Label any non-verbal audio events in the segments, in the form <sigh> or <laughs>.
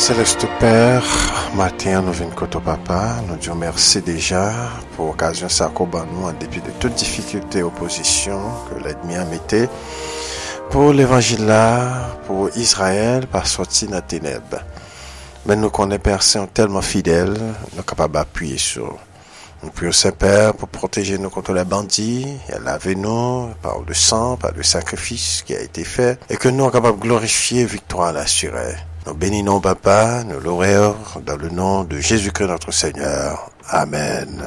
Céleste Père, matin nous venons côté papa, nous disons merci déjà pour l'occasion ça nous en dépit de toute difficulté et opposition que l'ennemi a mis pour l'évangile là, pour Israël par sortie de la ténèbres. Mais nous connaissons personne tellement fidèle, nous sommes capables d'appuyer sur nous prions Saint-Père pour protéger nous contre les bandits, et laver nous par le sang, par le sacrifice qui a été fait, et que nous sommes capables de glorifier victoire à l'assurée. Nous bénissons Papa, nous l'horaires dans le nom de Jésus-Christ notre Seigneur. Amen.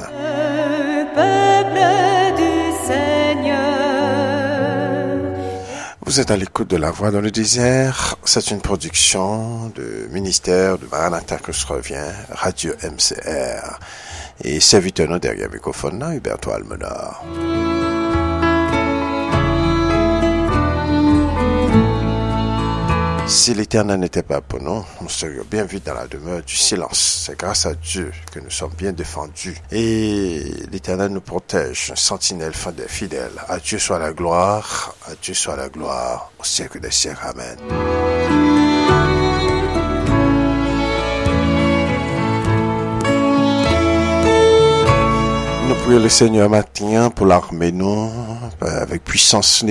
Vous êtes à l'écoute de La Voix dans le désert. C'est une production du ministère de Maranatha que se revient, Radio MCR. Et serviteur derrière le microphone, Huberto Almenor. Si l'Éternel n'était pas pour nous, nous serions bien vite dans la demeure du silence. C'est grâce à Dieu que nous sommes bien défendus. Et l'Éternel nous protège, un sentinelle fidèle. À Dieu soit la gloire, à Dieu soit la gloire, au siècle des siècles. Amen. Le Seigneur matin pour l'armer nous avec puissance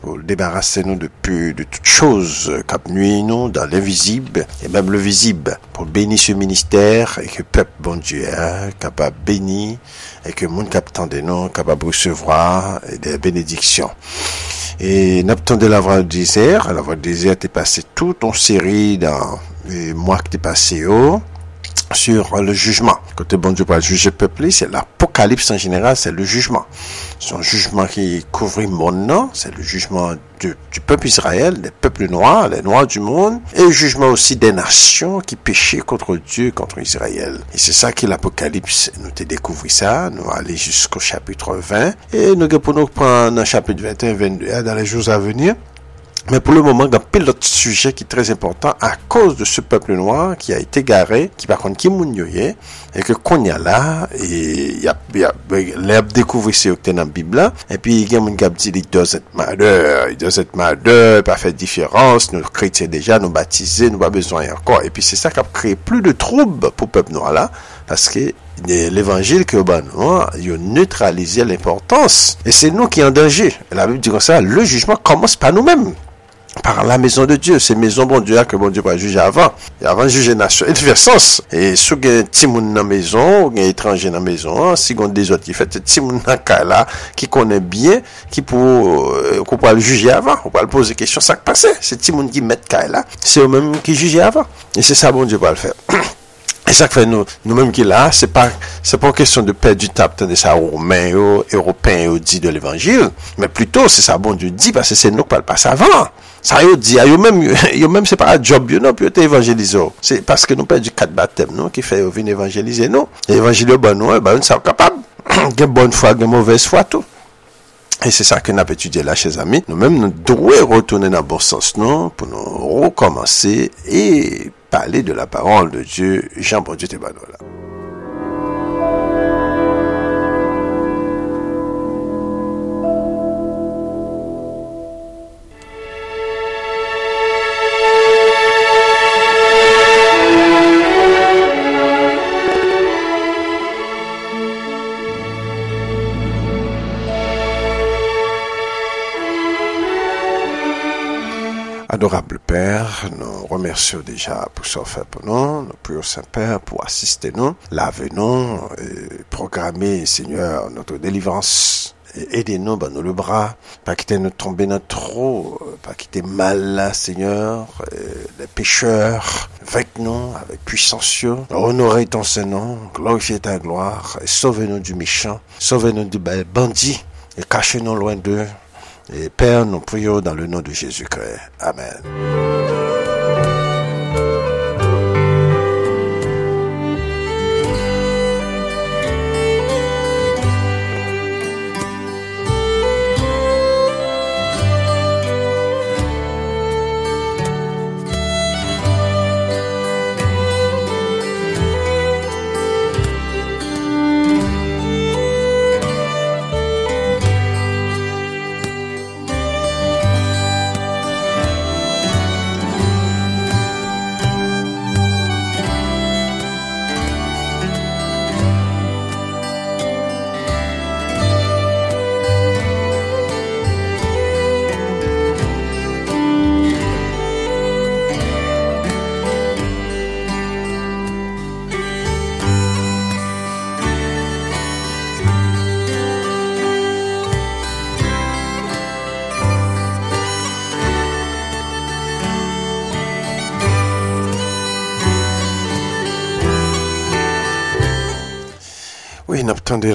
pour débarrasser nous de, de toutes choses qui nuit nous dans l'invisible et même le visible pour bénir ce ministère et que le peuple bon Dieu est capable de bénir et que le monde captant de nous capable de recevoir des bénédictions. Et de la voie du désert, la voie du désert est passé toute en série dans les mois qui est passé haut sur le jugement. Côté bon Dieu pour juger peuple, c'est l'apocalypse en général, c'est le jugement. Un jugement qui couvre mon nom, c'est le jugement du, peuple Israël, des peuples noirs, les noirs du monde, et le jugement aussi des nations qui péchaient contre Dieu, contre Israël. Et c'est ça qui l'apocalypse. Nous te découvrir ça, nous allons jusqu'au chapitre 20, et nous allons nous prendre un chapitre 21, 22 dans les jours à venir. Mais pour le moment, il y a un pilote sujet qui est très important à cause de ce peuple noir qui a été garé, qui par contre qui est et que qu'on y a là, et il y a, y a l'herbe découvert c'est dans la Bible et puis il y a un qui dit, it doesn't matter, it doesn't matter, pas fait différence, nous chrétiens déjà, nous baptisés, nous pas besoin encore. Et puis c'est ça qui a créé plus de troubles pour le peuple noir là, parce que l'évangile que ben, il a neutralisé l'importance. Et c'est nous qui en danger. La Bible dit comme ça, le jugement commence par nous-mêmes par la maison de Dieu. C'est maison bon Dieu que bon Dieu va juger avant. Et avant juger nation. Et de sens. Et si vous avez un dans la maison, ou un étranger dans la maison, si vous avez des autres qui fait un petit monde dans là, qui connaît bien, qui peut, euh, qu'on peut le juger avant. On peut le poser question, ça qui passe. C'est monde qui met là, c'est eux-mêmes qui jugent avant. Et c'est ça bon Dieu va le faire. <clears throat> E sak fè nou, nou mèm ki la, se pa, se pa kèsyon de pè du tap tan de sa roumen yo, européen yo di de l'évangil, mè pluto se sa bon di di, pasè se nou pal pas avan. Sa yo di, yo mèm, yo mèm se pa a job yo nou, pi yo te evangelizo. Se paske nou pè du kat batem nou, ki fè yo vin evangelize nou. Evangelio ban nou, e ba yon sa w kapab. gen bon fwa, gen mouvez fwa tou. E se sa ke nap etudye la, chez ami. Nou mèm nou drouè rotounen nan bon sens nou, pou nou rekomansi, e... parler de la parole de Dieu. Jean Bon Dieu. Adorable Père, nous remercions déjà pour ce fait pour nous. Nous prions Saint-Père pour assister nous, laver nous, et programmer, Seigneur, notre délivrance. Aidez-nous, ben, nous le bras, pas quitter nous tomber dans trop, pas quitter mal Seigneur, les pécheurs, avec nous, avec puissance, honorer ton Saint-Nom, glorifier ta gloire, et sauvez-nous du méchant, sauvez-nous du bandit, et cachez-nous loin d'eux, et Père, nous prions dans le nom de Jésus-Christ. Amen.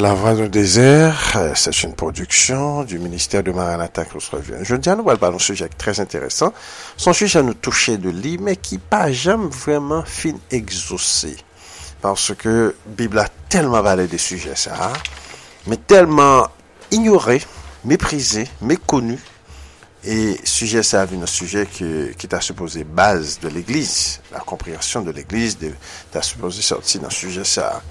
La voix du désert, euh, c'est une production du ministère de Maranatha revient. Je dis à nous, un sujet très intéressant. Son sujet nous toucher de lui, mais qui pas jamais vraiment fin exaucé. Parce que Bible a tellement parlé des sujets, ça, mais tellement ignoré, méprisé, méconnu. Et sujet ça, un sujet qui, qui t'a supposé base de l'Église, la compréhension de l'Église, t'a supposé sortir dans sujet ça.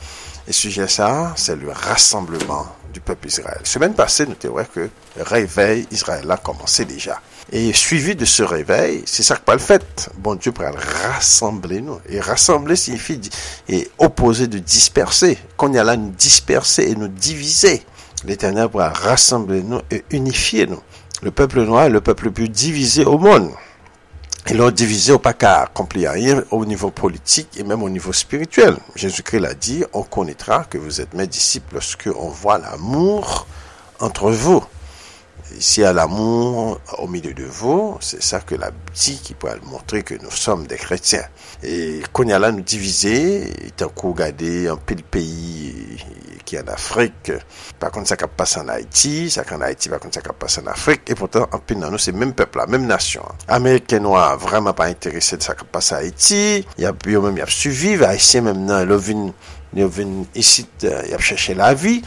Et sujet ça, c'est le rassemblement du peuple Israël. Semaine passée, nous avons que le réveil Israël a commencé déjà. Et suivi de ce réveil, c'est ça que pas le fait. Bon Dieu pour rassembler nous. Et rassembler signifie et opposer de disperser. Qu'on y a là nous disperser et nous diviser. L'éternel pourra rassembler nous et unifier nous. Le peuple noir est le peuple le plus divisé au monde. Ils l'ont divisé au pas qu'à au niveau politique et même au niveau spirituel. Jésus-Christ l'a dit, on connaîtra que vous êtes mes disciples lorsque on voit l'amour entre vous. Y a l'amour au milieu de vous, c'est ça que la dit qui pourrait montrer que nous sommes des chrétiens. Et qu'on y a là nous diviser, tant qu'on regarder un peu pays qui est en Afrique, par contre ça qui passe en Haïti, ça qui en Haïti, par contre ça qui passe en Afrique, et pourtant un peu dans nous c'est même peuple la même nation. Américains noirs vraiment pas intéressés de ça qui passe en Haïti, il y a même y a suivi, haïtiens non, ils viennent ici, ils ont cherché la vie,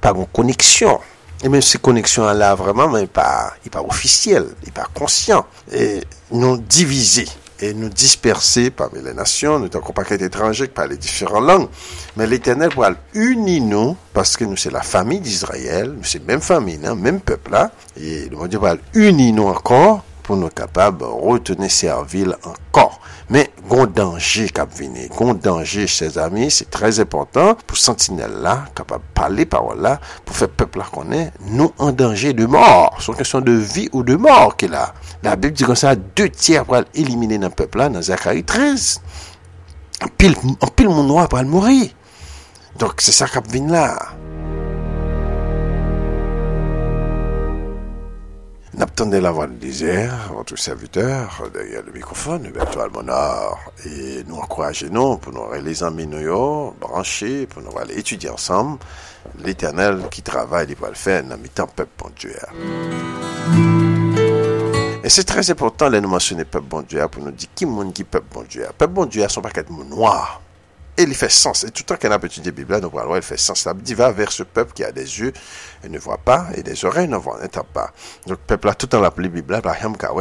pas une connexion. Et même ces connexions-là, vraiment, mais pas, il pas officiel, il pas conscient. Et nous diviser et nous disperser parmi les nations, nous n'avons pas qu'être étrangers par les différentes langues. Mais l'éternel va unir nous, parce que nous c'est la famille d'Israël, nous c'est même famille, hein, même peuple là. Et le Dieu va unir nous encore pour nous capables de retenir Serville encore. Mais, gon danger cap gon danger, chers amis, c'est très important pour sentinelle là, capable de parler parole là, pour faire peuple là qu'on est, nous en danger de mort. C'est une question de vie ou de mort qu'il a. La Bible dit comme ça, deux tiers pour éliminer dans le peuple là, dans Zacharie 13. En pile, en pile mon noir pour mourir. Donc, c'est ça cap vient là. Voix du désert, votre serviteur, derrière le microphone, Huberto Almonor, et nous encourager nous, pour nous les amis nous branchés, pour nous aller étudier ensemble, l'éternel qui travaille, il va le faire, dans mi-temps peuple bon Dieu. Et c'est très important de nous mentionner peuple bon Dieu pour nous dire qui monde qui peuple bon Dieu. Peuple bon Dieu, son paquet de noir. Et il fait sens. Et tout le temps qu'on a la Bible, nous parlons, il fait sens. La dit va vers ce peuple qui a des yeux et ne voit pas, et des oreilles ne voit, n'entend pas. Donc, le peuple là, tout le temps l'appelé Bible,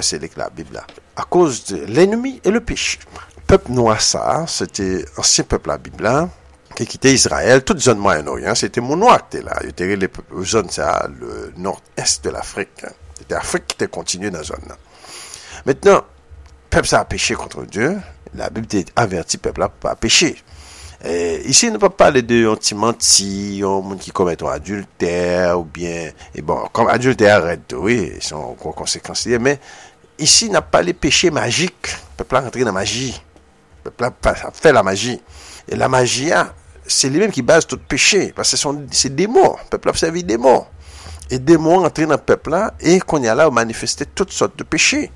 c'est la Bible À cause de l'ennemi et le péché. Le peuple noir, ça, c'était ancien peuple la Bible qui quittait Israël, toute zone Moyen-Orient, c'était mon noir qui était là. Il était les zones, ça, le nord-est de l'Afrique. C'était l'Afrique qui était continuée dans la zone. Maintenant, le peuple ça a péché contre Dieu. La Bible averti le peuple là pour pas pécher. Eh, ici, on ne peut pas parler de anti-menti, monde qui commet un adultère, ou bien, et bon, comme adultère, oui, c'est une conséquence mais ici, on n'a pas les péchés magiques. Le peuple rentrer dans la magie. Le peuple fait la magie. Et la magie, hein, c'est lui-même qui base tout péché, parce que c'est des mots. Le peuple a servi des mots. Et des mots entrent dans le peuple là, et qu'on y a là, manifester toutes sortes de péchés.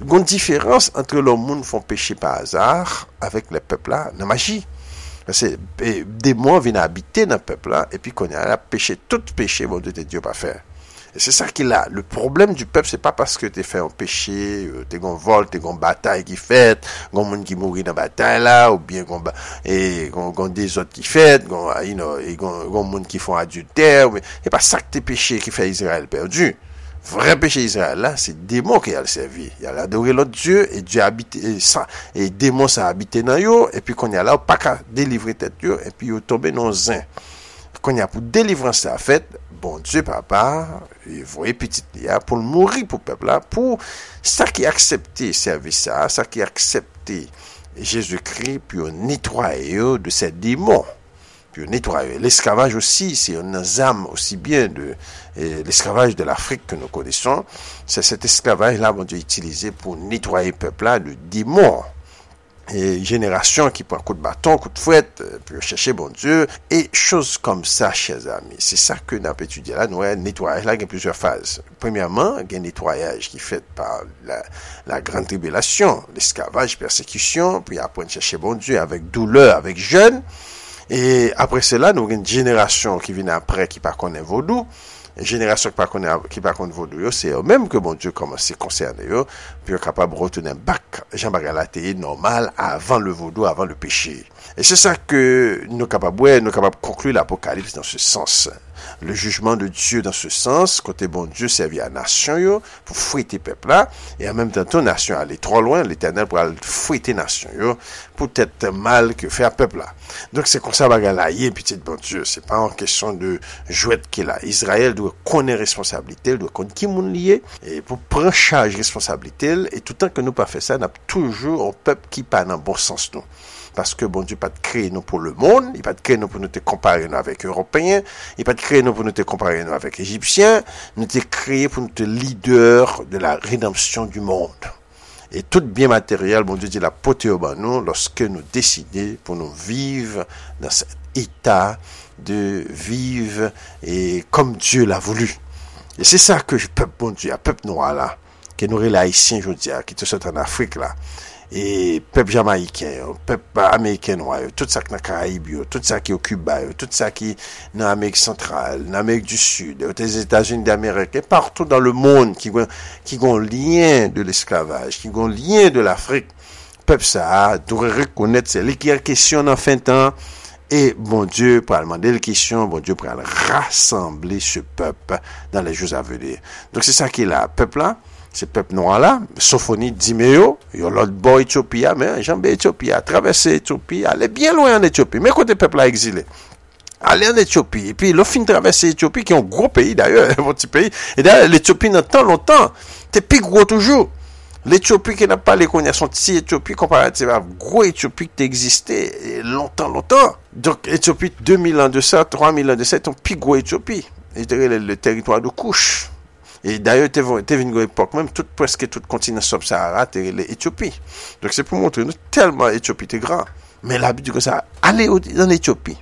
Il y a une différence entre le monde font péché par hasard avec le peuple là, la magie. Pase, demon vin habite nan pepla, epi konya la peche, tout peche, bon de te diyo pa fer. E se sa ki la, le problem du pep, se pa paske te fe an peche, euh, te gon vol, te gon batay ki fet, gon moun ki mouri nan batay la, ou bien gon, e, gon, gon dezot ki fet, gon, you know, e, gon, gon moun ki fon adulter, e pa sa ki te peche ki fe Israel perdu. vrai péché d'Israël là, c'est démon qui a le servi. Il a adoré l'autre Dieu et Dieu a habité et, ça, et démon ça a habité dans eux et puis qu'on y a là pas qu'à délivrer tête yo et puis ils tombé dans un. Qu'on y a pour délivrer ça fait bon Dieu papa, il voyait petit Lia pour le mourir pour le peuple là pour ça qui accepté servir ça, ça qui accepté Jésus-Christ puis nettoyer de ces démons. Puis nettoyer. L'esclavage aussi, c'est un âme aussi bien de l'esclavage de l'Afrique que nous connaissons. C'est cet esclavage-là qu'on Dieu utilisé pour nettoyer le peuple-là de démons. Et génération qui prend coup de bâton, coup de fouette, euh, pour chercher bon Dieu, et choses comme ça, chers amis. C'est ça que nous avons étudié là. Nous, nettoyage là, il y a plusieurs phases. Premièrement, il y a un nettoyage qui est fait par la, la grande tribulation, l'esclavage, persécution, puis après chercher bon Dieu avec douleur, avec jeûne. E apre se la nou gen jenerasyon ki vin apre ki pa konen vodou, jenerasyon ki pa konen vodou yo, se yo menm ke bon diyo koman se konserne yo, pi yo kapab rotounen bak jan baga la teye normal avan le vodou, avan le peche. E se sa ke nou kapab wè, nou kapab konklu l'apokalips nan se sens. Le jujman de Diyo dan se sens, kote bon Diyo servi a nasyon yo, pou fwete pepla, e an menm tentou nasyon ale tro loin, l'Eternel pou al fwete nasyon yo, pou tete mal ke fè a pepla. Donk se konsa baga la ye, pitit bon Diyo, se pa an kesyon de jwet ke la. Israel dwe konen responsabilite, dwe konen ki moun liye, e pou pren chaj responsabilite, e toutan ke nou pa fè sa, nap toujou an pep ki pa nan bon sens nou. Parce que bon Dieu pas créé nous pour le monde, il pas créé nous pour nous te comparer nous avec Européens, il pas créé nous pour nous te comparer nous avec Égyptiens, nous te créé pour nous te leader de la rédemption du monde. Et tout bien matériel, bon Dieu dit la poté au nous lorsque nous décidons pour nous vivre dans cet état de vivre et comme Dieu l'a voulu. Et c'est ça que je peuple bon Dieu, peuple noir là, que nous les je dis, qui te en Afrique là. e pep Jamaikè yo, pep Amerikèn wè yo, tout sa ki nan Karaib yo, tout sa ki yo Cuba yo, tout sa ki nan Amerik Sentral, nan Amerik du Sud, yo te Etats-Unis d'Amerikè, partout dan le moun ki gon liyen de l'esklavaj, ki gon liyen de l'Afrique, pep sa dore rekounet se li ki a kesyon nan fin tan, Et bon Dieu, pour demander les questions, bon Dieu, pour rassembler ce peuple dans les jours à venir. Donc c'est ça qu'il a. Peuple là, Se pep nou an la, Sofoni Dimeyo, yo lot bo Etiopia, men janbe Etiopia, travesse Etiopia, ale bien loin an Etiopia, men kote pep la exile. Ale an Etiopia, epi lo fin travesse Etiopia, ki yon gro <laughs> peyi daye, yon ti peyi, e daye l'Etiopia nan tan lontan, te pi gro toujou. L'Etiopia ki nan pale konye son ti Etiopia, komparative a gro Etiopia ki te egziste, lontan lontan. Donk Etiopia 2000 an de sa, 3000 an de sa, ton pi gro Etiopia, e daye le teritwa de E daye te, te vin gwen epok mèm, tout preske tout kontinans sub-Sahara te rele Etiopi. Dok se pou montre nou telman Etiopi te gran. Men la bi di kon sa, ale an Etiopi.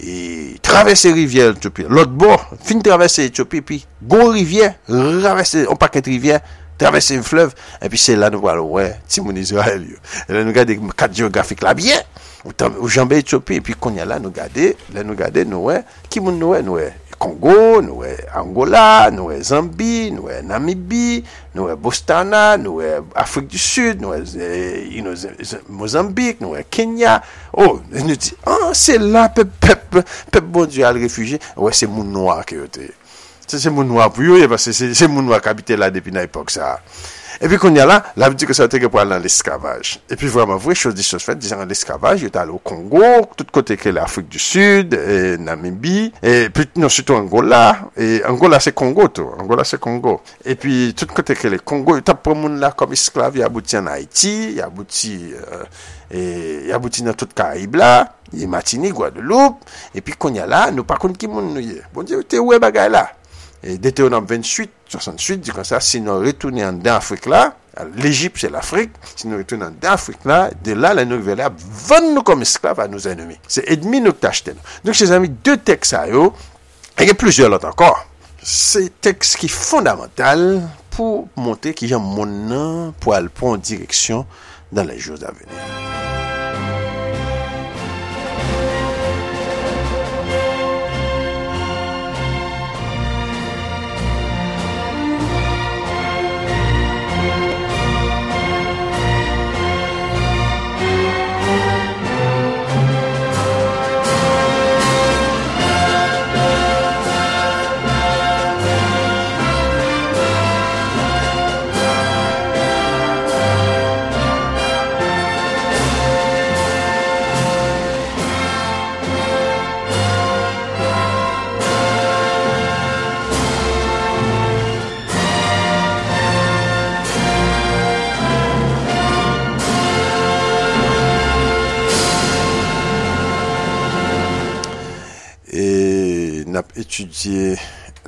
E travesse rivye Etiopi. Lot bo, fin travesse Etiopi, pi gon rivye, travesse, on paket rivye, travesse yon flev, epi se la nou walo, wè, ti moun Israel yo. E la nou gade kat geografik la bie, ou, ou jambe Etiopi, epi kon ya la nou gade, la nou gade nou wè, ki moun nou wè nou wè. Kongo, nou e Angola, nou e Zambi, nou e Namibi, nou e Bostana, nou e Afrik du Sud, nou e eh, Mozambik, nou e Kenya. Oh, nou di, an, ah, se la pep, pep, pep bon di al refuji. Ouè, se moun noa ki yo te. Se moun noa pou yo, se moun noa kabite la depi na epok sa. Epi kon ya la, la mi di ke sa te ge pou al nan l'eskavaj. Epi vwaman vwe, chos di chos fèt, dizan an l'eskavaj, yo tal o Kongo, tout kote ke l'Afrique du Sud, Namibie, epi non sütou Angola, Angola se Kongo tou, Angola se Kongo. Epi tout kote ke le Kongo, yo tap pou moun la kom esklav, yabouti an Haiti, yabouti, yabouti euh, nan tout Karib la, yabouti Matini, Guadeloupe, epi kon ya la, nou pa kon ki moun nou ye. Bon diyo, te ouwe bagay la. Deutéronome 28, 68, di kon sa, si nou retouni an den Afrik la, l'Egypte se l'Afrik, si nou retouni an den Afrik la, de la la nou vele ap van nou kom esklav an nou zenemi. Se edmi nou k'tachte nou. Donk, se zami, de teks a yo, e gen plusieurs lot ankor. Se teks ki fondamental pou monte ki jan moun nan pou alpon direksyon dan la jouz aveni. étudier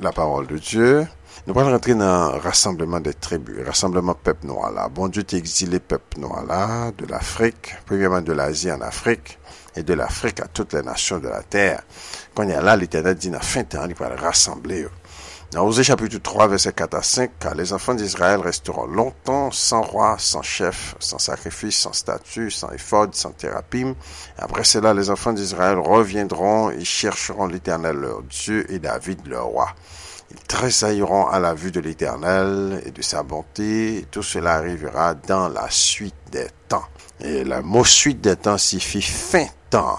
la parole de Dieu. Nous allons rentrer dans le rassemblement des tribus, le rassemblement peuple noir là. Bon Dieu t'a exilé peuple noir là, de l'Afrique, premièrement de l'Asie en Afrique, et de l'Afrique à toutes les nations de la terre. Quand il y a là, l'Éternel dit, dans fin de temps, il va rassembler eux. Dans Osée chapitre 3, verset 4 à 5, car les enfants d'Israël resteront longtemps sans roi, sans chef, sans sacrifice, sans statut, sans éphode, sans thérapie. Après cela, les enfants d'Israël reviendront et chercheront l'Éternel leur Dieu et David leur roi. Ils tressailleront à la vue de l'Éternel et de sa bonté. Tout cela arrivera dans la suite des temps. Et le mot suite des temps signifie fin temps.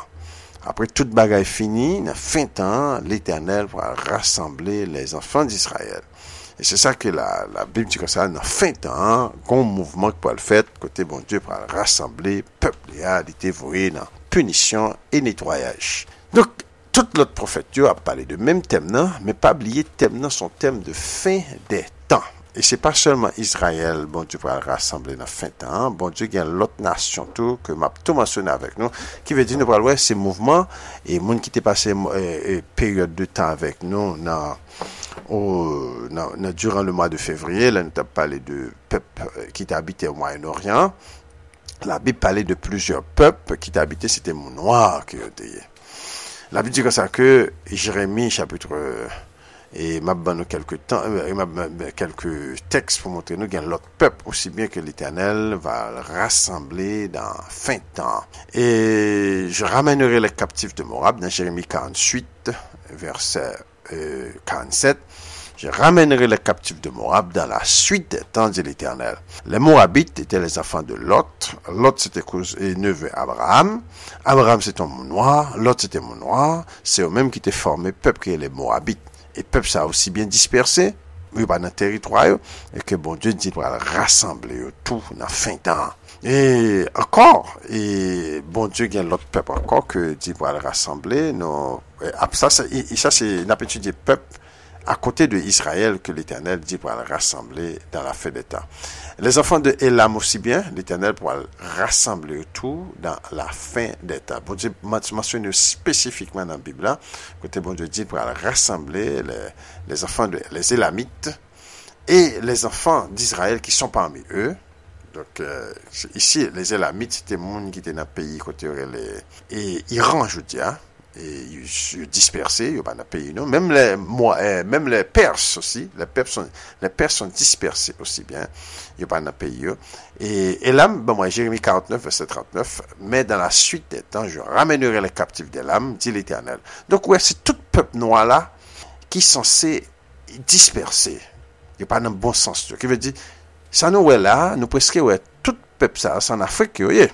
Après toute bagaille finie, dans fin temps, l'Éternel va rassembler les enfants d'Israël. Et c'est ça que la, Bible dit comme ça, dans fin temps, qu'on mouvement qui le faire, côté bon Dieu, pour rassembler peuple et a été voué dans punition et nettoyage. Donc, toute l'autre prophète a parlé de même thème, mais pas oublier thème, non, son thème de fin des E se pa selman Israel, bon Diyo pral rassemble nan fin tan, bon Diyo gen lot nasyon tou, ke map tou mansyone avèk nou, ki ve di nou pral wè se mouvman, e moun ki te pase e, euh, e, euh, peryode de tan avèk nou nan, oh, nan, nan duran le mwa de fevriye, la nou tap pale de pep ki te habite Moyen-Orient, la Bib pale de plusieurs pep ki te habite, se te moun noir ki yo teye. La Bib di kon sa ke Jeremie chapitre... et m'a donné quelques temps, euh, quelques textes pour montrer nous qu'il l'autre peuple aussi bien que l'Éternel va le rassembler dans fin temps. Et je ramènerai les captifs de Moab dans Jérémie 48, verset 47. Euh, je ramènerai les captifs de Moab dans la suite des temps de l'Éternel. Les Moabites étaient les enfants de Lot. Lot, c'était et neveu Abraham. Abraham, c'était mon noir. Lot, c'était mon noir. C'est eux-mêmes qui étaient formés, peuple qui les Moabites E pep sa osi bien disperse, yo pa nan teritwa yo, e ke bon Diyo di pral rassemble yo tou nan fin tan. E ankor, e bon Diyo gen lot pep ankor ke di pral rassemble, nou, ap sa, sa se napetudye pep, à côté de Israël que l'Éternel dit pour le rassembler dans la fin des temps. Les enfants de Elam aussi bien, l'Éternel pourra rassembler tout dans la fin des temps. Bon Dieu mentionne spécifiquement dans la Bible, là, côté bon Dieu dit pour rassembler les, enfants de les Élamites et les enfants d'Israël qui sont parmi eux. Donc, euh, ici, les Élamites, c'était le monde qui était dans le pays, côté et Iran, je dis, hein, et dispersés, il n'y a pas de pays, non. Même les, moi, eh, même les Perses aussi, les Perses sont, les sont dispersés aussi bien, il n'y a pas de pays. Et, et là, ben moi, Jérémie 49, verset 39, mais dans la suite des temps, je ramènerai les captifs des lames, dit l'Éternel. Donc, ouais, c'est tout peuple noir là, qui est censé disperser. Il pas de bon sens, qui veut dire, ça nous est là, nous presque, ouais, tout peuple ça, c'est en Afrique, voyez.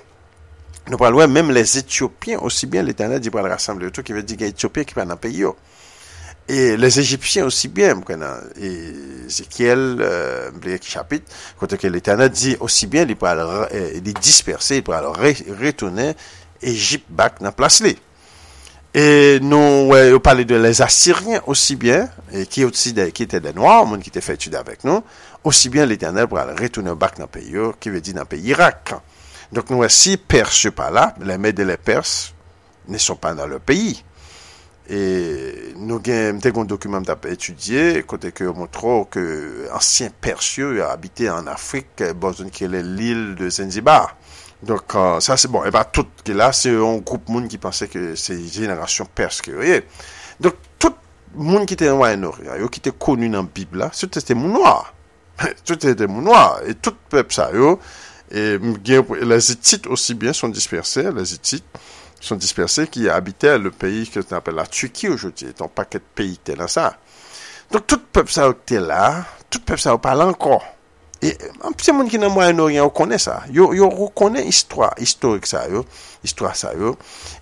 Nou pral wè, mèm les Etiopiens, osi bien l'Eternel di pral rassemble tout, ki ve di gen Etiopien ki pa nan peyi yo. E les Egyptiens osi bien, mkwen nan, Ezekiel, mbleye ki chapit, kote ke l'Eternel di osi bien, li pral li disperse, li pral retoune Egypt bak nan plas li. E nou wè, yo pale de les Assyriens osi bien, ki ete de Noir, moun ki te fè etude avèk nou, osi bien l'Eternel pral retoune bak nan peyi yo, ki ve di nan peyi Irak. Donc nous voici Perse pas là, les Mèdes et les Perses ne sont pas dans le pays. Et nous avons un document étudié, côté que montre que ancien Persieux a habité en Afrique, Bosnie qui est l'île de Zanzibar. Donc euh, ça c'est bon, et bien tout qui là, c'est un groupe de monde qui pensait que c'est génération perse qui est. Donc tout le monde qui était en Moyen-Orient, qui était connu dans la Bible là, c'était mon noir. tout <laughs> était mon noir et tout le peuple ça yo et les Hittites aussi bien sont dispersés, les Hittites sont dispersés qui habitaient le pays que tu appelles la Turquie aujourd'hui, ton paquet de pays là ça. Donc tout peuple ça était là, tout peuple ça parle encore. Et un petit monde qui dans Moyen-Orient, on connaît ça. Yo, yo reconnaît l'histoire historique ça, histoire ça.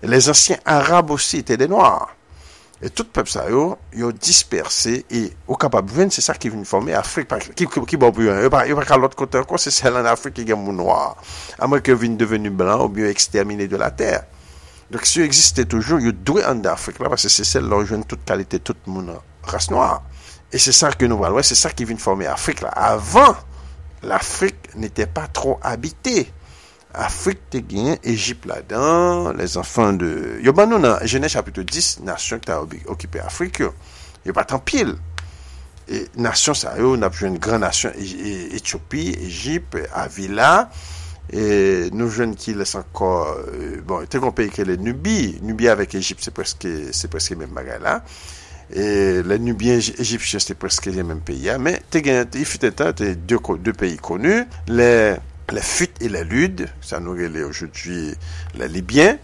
Et les anciens Arabes aussi étaient des Noirs. Et tout pep sa yo, yo disperse, e ou kapab ven, se sa ki vin forme Afrik, ki, ki, ki bo buyon, yo pa ka lot kote anko, se sel an Afrik ki gen moun noir, amwe ke vin devenu blan ou biyo ekstermine de la ter. Dok si yo existe toujou, yo dwe an da Afrik la, parce se sel lor jwen tout kalite, tout moun ras noir. E se sa ki nou valwe, se sa ki vin forme Afrik la. Avan, l'Afrik nete pa tro habite. Afrik te genyen, Egypt la dan, les anfan de... Yo ban nou nan jenè chapitou 10, nasyon ki ta okipe Afrik yo. Yo patan pil. E nasyon sa yo, nap jwen gran nasyon Etiopi, e, Egypt, Avila. E nou jwen ki les anko... Euh, bon, te kon peye ke le Nubi. Nubi avèk Egypt, se preske men bagay la. E le Nubien Egyptien, se preske men peyi ya. Men te genyen, te ifite ta, te dè peyi konu. Le... la fuite et la lude, sa nou gele oujouti la Libyen,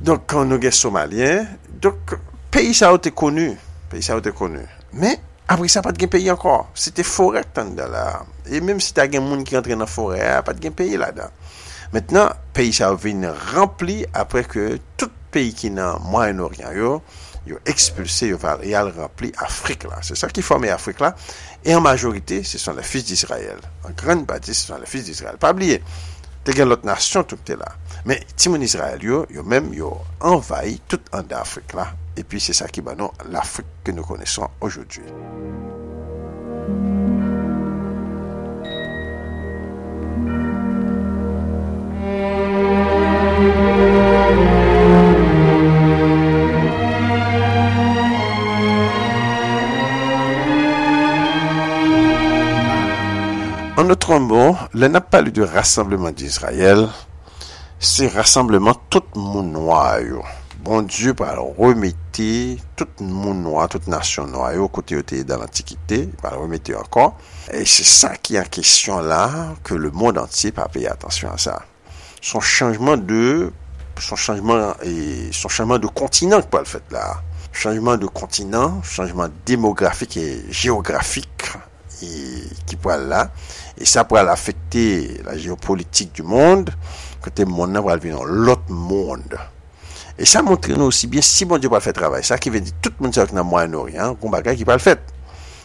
donk kon nou gele Somalien, donk peyi sa ou te konu, peyi sa ou te konu, men apri sa pat gen peyi ankor, se te forek tan da la, e menm se ta gen moun ki rentre nan forek, pat gen peyi la da. Mètnen, peyi sa ou vin rempli apre ke tout peyi ki nan Moyen-Orient yo, yo expulsé, yo va yal rempli Afrik la. Se sa ki formé Afrik la, e an majorite, se son la fils d'Israël. An gran bati, se son la fils d'Israël. Pa bliye, te gen lot nasyon tout te la. Men, timoun Israël yo, yo men yo envayi tout an da Afrik la. E pi se sa ki banon l'Afrik ke nou koneson ojoudjou. En autre mot, le n'a pas de rassemblement d'Israël, c'est rassemblement tout monde noir. Bon Dieu va remettre tout monde noir, toute nation noire au côté dans l'Antiquité, va remettre encore. Et c'est ça qui est en question là, que le monde entier va attention à ça. Son changement de, son changement son changement de continent, quoi, le fait là. Changement de continent, changement démographique et géographique, qui pourrait là. Et ça pourrait affecter la géopolitique du monde, côté monde va venir l'autre monde. Et ça montre nous aussi bien si bon Dieu va faire travail. Ça qui veut dire tout le monde dans le Moyen-Orient, qu'on bagage qui va le faire.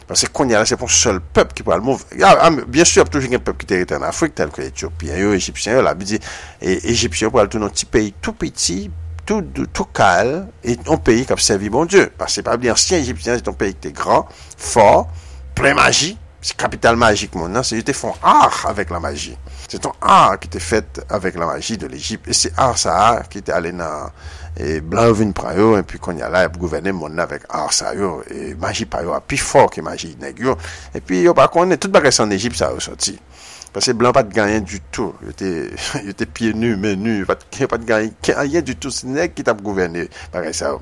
Parce que qu'on y a c'est pour seul peuple qui va le mouvoir. Ah, ah, bien sûr, il y a toujours un peuple qui est en Afrique, tel que les Égyptiens, là, dit, et Égyptiens pour dans un petit pays tout petit, tout, tout calme, et un pays qui a servi bon Dieu. Parce que c'est pas bien ancien Égyptien, c'est un pays qui était grand, fort, plein magie, C'est capital magique, mon. Hein? C'était font art avec la magie. C'est ton art qui était fait avec la magie de l'Égypte. Et c'est art, ça, qui était allé dans, et blanc vin prayo, et puis qu'on y a là, et gouverner mon avec art, ça, yo, et magie prayo, plus fort que magie nègre, Et puis, yo, par contre, tout bagage en Égypte, ça a sorti. Parce que blanc pas de gagner du tout. Il était, <laughs> il était pieds nus, menus, pas de, pas de gagner, rien du tout. C'est nègre qui t'a gouverné, pareil, ça,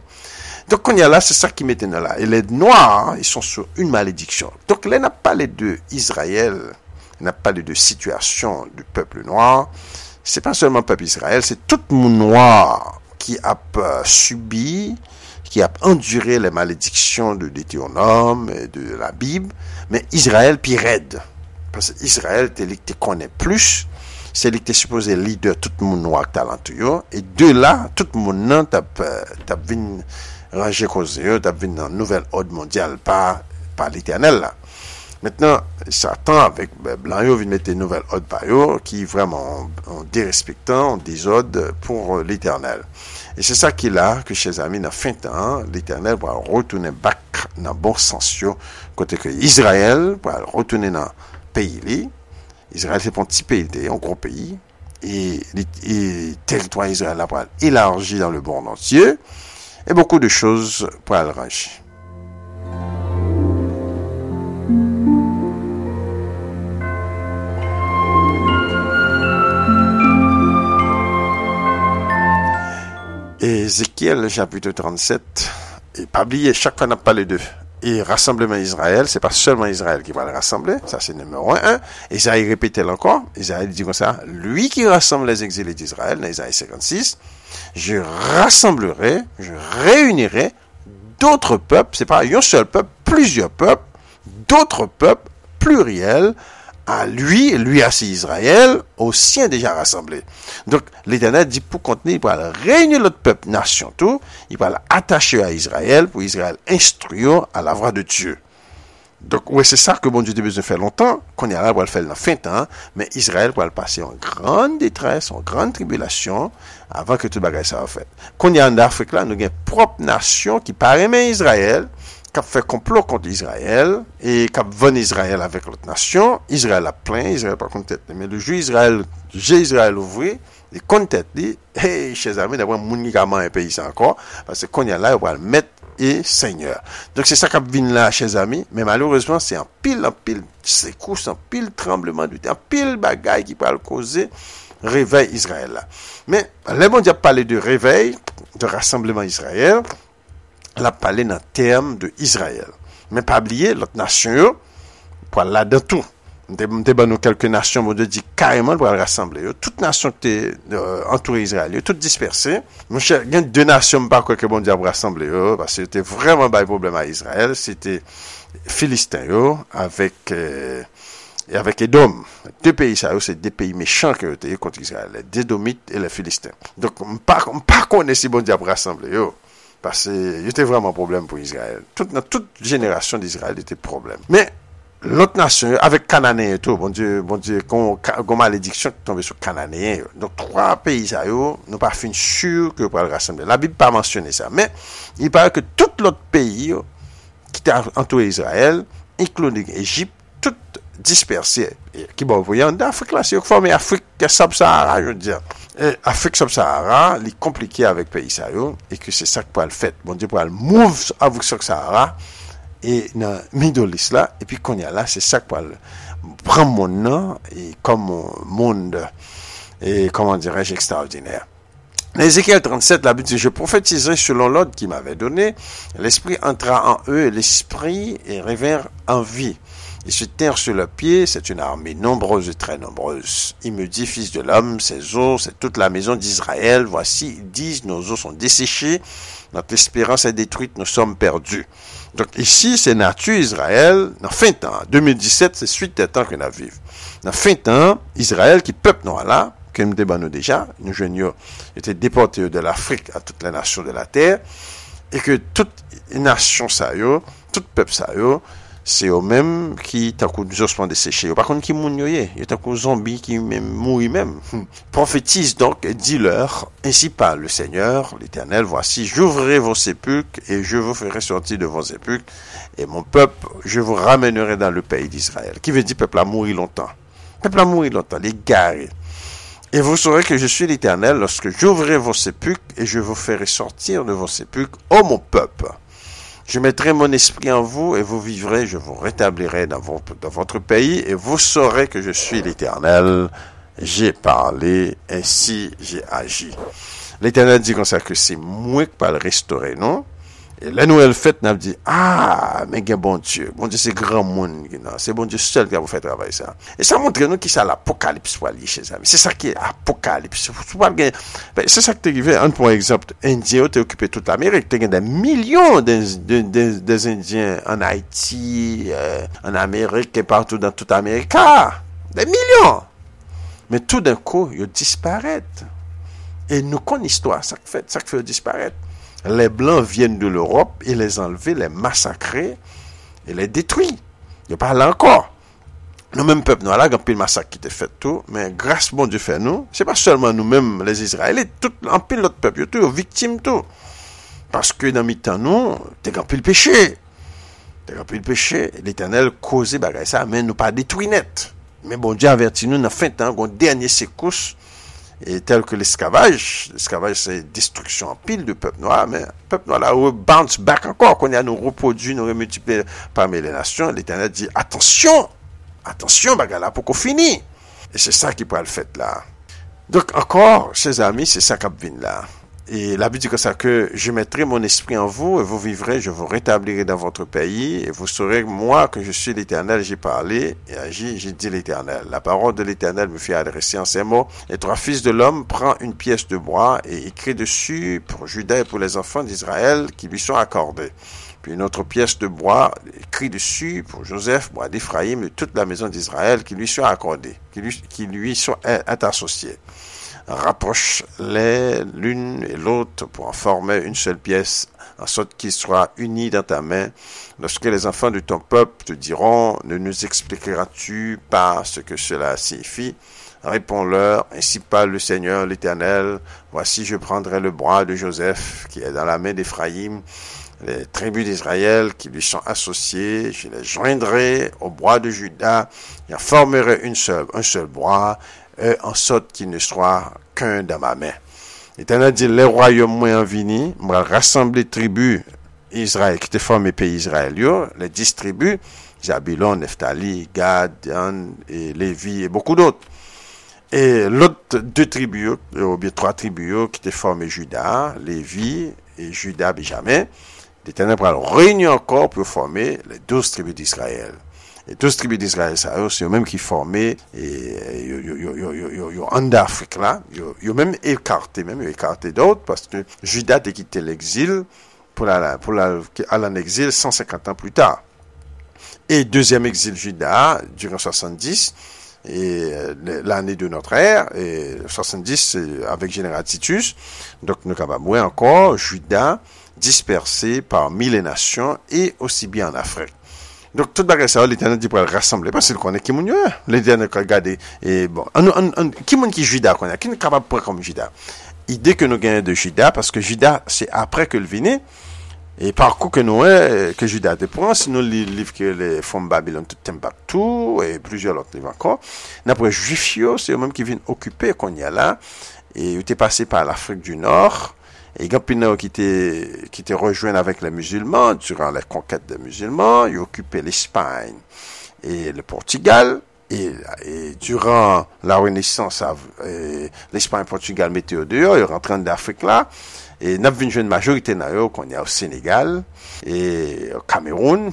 donc, on y a là, c'est ça qui m'étonne là. Et les Noirs, ils sont sur une malédiction. Donc, là, n'a pas les deux Israël, n'a pas les deux situations du peuple noir. C'est pas seulement le peuple Israël, c'est tout le monde noir qui a subi, qui a enduré les malédictions de Deutéronome et de la Bible. Mais Israël, puis raide. Parce que Israël, tu connais plus. C'est lui qui supposé leader tout le monde noir talentueux. Et de là, tout le monde, t'as, ranger cause d'être dans une nouvelle ordre mondiale par, par l'éternel là. Maintenant, Satan avec ben, Blanc, vient mettre une nouvelle ordre par eux, qui vraiment en dérespectant, en désordre pour l'éternel. Et c'est ça qui est là, que chez amis, dans fin temps, l'éternel va retourner back dans bon sens, côté que Israël va retourner dans le pays Israël, c'est un petit pays, un gros pays. Et, le territoire Israël va élargi dans le monde entier et beaucoup de choses pour arranger. Ézéchiel chapitre 37, et pas oublier, chaque fois on a parlé de et rassemblement Israël, c'est pas seulement Israël qui va le rassembler, ça c'est numéro un. Isaïe répétait encore, Isaïe dit comme ça, lui qui rassemble les exilés d'Israël, dans Isaïe 56, je rassemblerai, je réunirai d'autres peuples, c'est pas un seul peuple, plusieurs peuples, d'autres peuples pluriels, à lui, lui à Israël, aux siens déjà rassemblés. Donc, l'Éternel dit pour contenir, il va réunir l'autre peuple, nation tout, il va l'attacher à Israël, pour Israël instruire à la voix de Dieu. Donc, ouais, c'est ça que bon Dieu a besoin de faire longtemps, qu'on y a pour le faire dans la fin temps, mais Israël va le passer en grande détresse, en grande tribulation, avant que tout le bagage soit fait. Qu'on y a en Afrique là, nous avons une propre nation qui paraît parrainait Israël, qui a fait complot contre Israël, et qui a vend Israël avec l'autre nation. Israël a plein, Israël par contre, tête, mais le juge Israël, j'ai Israël ouvert, et contre tête dit, hey, chers amis, d'avoir un monde qui a un pays encore, parce qu'on y a là, on va le mettre et Seigneur. Donc c'est ça qu'a vient là, chers amis, mais malheureusement, c'est en pile, en pile secousse, en pile tremblement du terre, en pile bagaille qui peut le causer réveil Israël. Là. Mais le bon Dieu parlé de réveil, de rassemblement Israël, la parlé dans le terme de Israël. Mais pas oublier l'autre nation pour là dans tout. Mte ban nou kelke nasyon, mou de di kareman pou al rassemble yo. Tout nasyon ki te entoure Israel yo, tout disperse. Mwen chè, gen de nasyon mpa kwa ke bon di al rassemble yo, parce te vreman bay problem a Israel, se te Filistin yo, avek Edom. De peyi sa yo, se de peyi mechant ke yo te yo konti Israel, le Dedomite et le Filistin. Donk mpa kone si bon di al rassemble yo, parce yo te vreman problem pou Israel. Tout nan tout jenerasyon di Israel, yo te problem. Men, L'autre nation, avec Cananéen et tout, bon Dieu, bon Dieu, qu'on malédiction qui tombe sur Cananéen. Donc, trois pays, ça, nous pas fin sûr que pour le rassembler. La Bible pas mentionné ça. Mais, il paraît que tout l'autre pays, qui a entouré Israël, incluant l'Égypte, tout dispersé. Qui bon, voyez, en Afrique, là, c'est formé Afrique sub-Sahara, je veux dire. Afrique sub-Sahara, il est compliqué avec pays, ça, et que c'est ça que pour le fait. Bon Dieu, pour le move avec sub-Sahara, et dans Middle là, et puis qu'on y a là, c'est ça qui prend mon nom et comme monde, et comment dirais-je, extraordinaire. Ézéchiel 37, la Bible dit, je prophétiserai selon l'ordre qu'il m'avait donné, l'esprit entra en eux, et l'esprit revint en vie. Ils se tinrent sur le pied, c'est une armée nombreuse et très nombreuse. Il me dit, fils de l'homme, ces os, c'est toute la maison d'Israël. Voici, ils disent, nos os sont desséchés, notre espérance est détruite, nous sommes perdus. Donc ici, c'est nature Israël, dans fin temps, 2017, c'est suite des temps qu'on a vivre. Dans fin temps, Israël qui peuple noir là, que nous débattons déjà, nous jeunes étaient déportés de l'Afrique à toutes les nations de la terre, et que toute nation ça yo, tout peuple ça yo, c'est eux-mêmes qui t'as nous ossements desséchés. Par contre, qui moun yoye, y a un zombie qui mourit même. Prophétise donc et dis-leur, ainsi parle le Seigneur, l'Éternel, voici, j'ouvrirai vos sépulcres et je vous ferai sortir de vos sépulcres et mon peuple, je vous ramènerai dans le pays d'Israël. Qui veut dire peuple a mouru longtemps. Peuple a mouru longtemps, les garés. Et vous saurez que je suis l'Éternel lorsque j'ouvrirai vos sépulcres et je vous ferai sortir de vos sépulcres, ô mon peuple. Je mettrai mon esprit en vous et vous vivrez, je vous rétablirai dans votre, pays et vous saurez que je suis l'Éternel. J'ai parlé, ainsi j'ai agi. L'Éternel dit comme ça que c'est moi qui pas le restaurer, non? E lè nou el fèt nan ap di, ah, men gen bon Diyo, bon Diyo se gran moun gen nan, se bon Diyo sel ki ap fè travay sa. E sa montre nou ki sa l'apokalips wali, che zami. Se sa ki apokalips, sou wap gen, se sa ki te rive, an pou an exemple, Indien ou te okipe tout l'Amerik, te gen den milyon des Indien an Haiti, an Amerik, ke partout dan tout Amerika. Ah, des milyon! Men tout d'un kou, yo disparèt. E nou kon histwa, sa k fèt, sa k fè yo disparèt. les Blancs viennent de l'Europe et les enlever, les massacrer et les détruire. Yo pa la ankor. Nou menm pep nou ala, gampil masak ki te fet tou, men gras bon di fe nou, se pa selman nou menm les Israelit, tout anpil lot pep yo tou, yo viktim tou. Paske nan mi tan nou, te gampil peche. Te gampil peche, l'Eternel koze bagay sa, men nou pa detwi net. Men bon di averti nou nan fin tan, kon denye sekous, tel ke l'eskavaj, l'eskavaj se destruksyon pil de pep noa, men pep noa la ou bounce back ankor, kon ya nou reprodu, nou remultiple parmi le nasyon, l'Eternet di, atensyon, atensyon baga la pou kon fini, e se sa ki pou al fèt la. Dok ankor, se zami, se sa kap vin la. Et la Bible dit comme ça que je mettrai mon esprit en vous et vous vivrez, je vous rétablirai dans votre pays et vous saurez moi que je suis l'Éternel, j'ai parlé et agi, j'ai dit l'Éternel. La parole de l'Éternel me fit adresser en ces mots. Et trois fils de l'homme prend une pièce de bois et écrit dessus pour Judas et pour les enfants d'Israël qui lui sont accordés. Puis une autre pièce de bois écrit dessus pour Joseph, bois d'Éphraïm et toute la maison d'Israël qui lui sont accordés, qui lui, qui lui sont associés rapproche-les l'une et l'autre pour en former une seule pièce, en sorte qu'ils soient unis dans ta main. Lorsque les enfants de ton peuple te diront, ne nous expliqueras-tu pas ce que cela signifie? Réponds-leur, ainsi parle le Seigneur l'Éternel, voici je prendrai le bras de Joseph qui est dans la main d'Éphraïm, les tribus d'Israël qui lui sont associées, je les joindrai au bras de Judas, et en formerai une seule, un seul bras, en sorte qu'il ne soit qu'un dans ma main. L'Éternel dit, les royaumes moins vini, moi rassembler tribus Israël, qui te formé pays Israël, les dix tribus, Zabulon, Nephtali, Gad, Dan, et Lévi, et beaucoup d'autres. Et l'autre deux tribus, ou bien trois tribus, qui te formé Judas, Lévi, et Judas, Benjamin, l'Éternel va réunir encore pour former les douze tribus d'Israël. Les douze tribus d'Israël, c'est eux-mêmes qui formaient, et en d'Afrique là, yo même écarté, même écarté d'autres, parce que Judas a quitté l'exil pour la, pour aller en exil 150 ans plus tard. Et deuxième exil Judas, durant 70, et euh, l'année de notre ère, et 70 avec Général Titus. Donc nous avons encore Judas dispersé parmi les nations et aussi bien en Afrique. Dok tout bagay sa ou, l'Eternel di pral rassemble. Pasil konen ki moun yo ya. L'Eternel kal gade. E bon, an, an, an, ki moun ki jida konen? Ki nou kapab pral kom jida? Ide ke nou genye de jida, paske jida se apre ke l'vine, e parkou ke nou e, ke jida te pran, sinon li liv ke le Fon Babylon tout Timbuktu, e plusieurs lot liv ankon, nan pou e juif yo, se yo menm ki vin okupe kon ya la, e yo te pase par l'Afrique du Nord, E gen pinon ki te rejouen avèk le musulman, duran le konket de musulman, yo okupè l'Espagne et le Portugal, et duran la renesans l'Espagne-Portugal meteo deyo, yo rentran d'Afrique la, e nap vinjwen majorite nan yo kon ya ou Senegal, e Kameroun,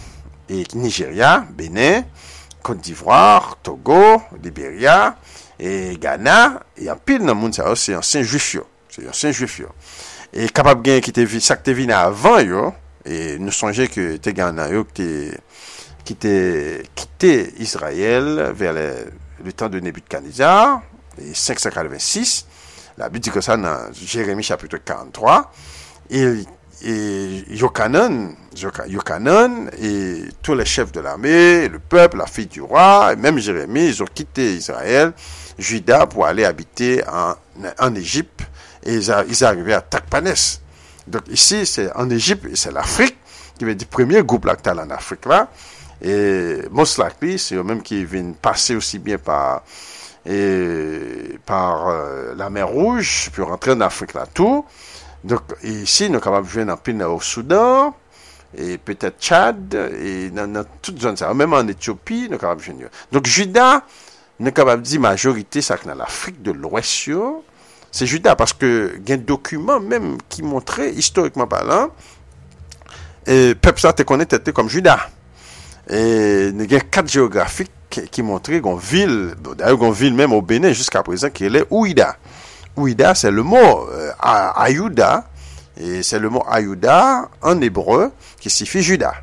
e Nigeria, Benin, Kote d'Ivoire, Togo, Liberia, e Ghana, e an pil nan moun sa yo se yon Saint-Juif yo, se yon Saint-Juif yo. Et capable gain qui était ça que venu avant yo et nous songeons que t'es gagné yo était quitté Israël vers le, temps de Nebuchadnezzar et 586 la Bible dit que ça dans Jérémie chapitre 43 et et Yokanan, Yokanan et tous les chefs de l'armée, le peuple, la fille du roi, et même Jérémie, ils ont quitté Israël, Juda pour aller habiter en, en Égypte et ils, arrivaient à Takpanes. Donc ici, c'est en Égypte, c'est l'Afrique, qui veut dire premier groupe lactal en Afrique là. Et most c'est eux-mêmes qui viennent passer aussi bien par, et, par euh, la mer Rouge, puis rentrer en Afrique là tout. Donc ici, nous sommes capables de jouer dans au Soudan, et peut-être Tchad, et dans, dans toute zone, ça. même en Éthiopie, nous sommes capables de jouer. Donc Juda, nous sommes capables de dire majorité, ça dans l'Afrique de l'Ouest, Se juda, paske gen dokumen menm ki montre, historikman palan, e, pep sa te konen tete kom juda. E, ne gen kat geografik ki montre gon vil, bon, d'ailleurs gon vil menm ou Benin jusqu'a prezant ki ele Ouida. Ouida se le mot euh, Ayouda, se le mot Ayouda en hébreu ki sifi juda.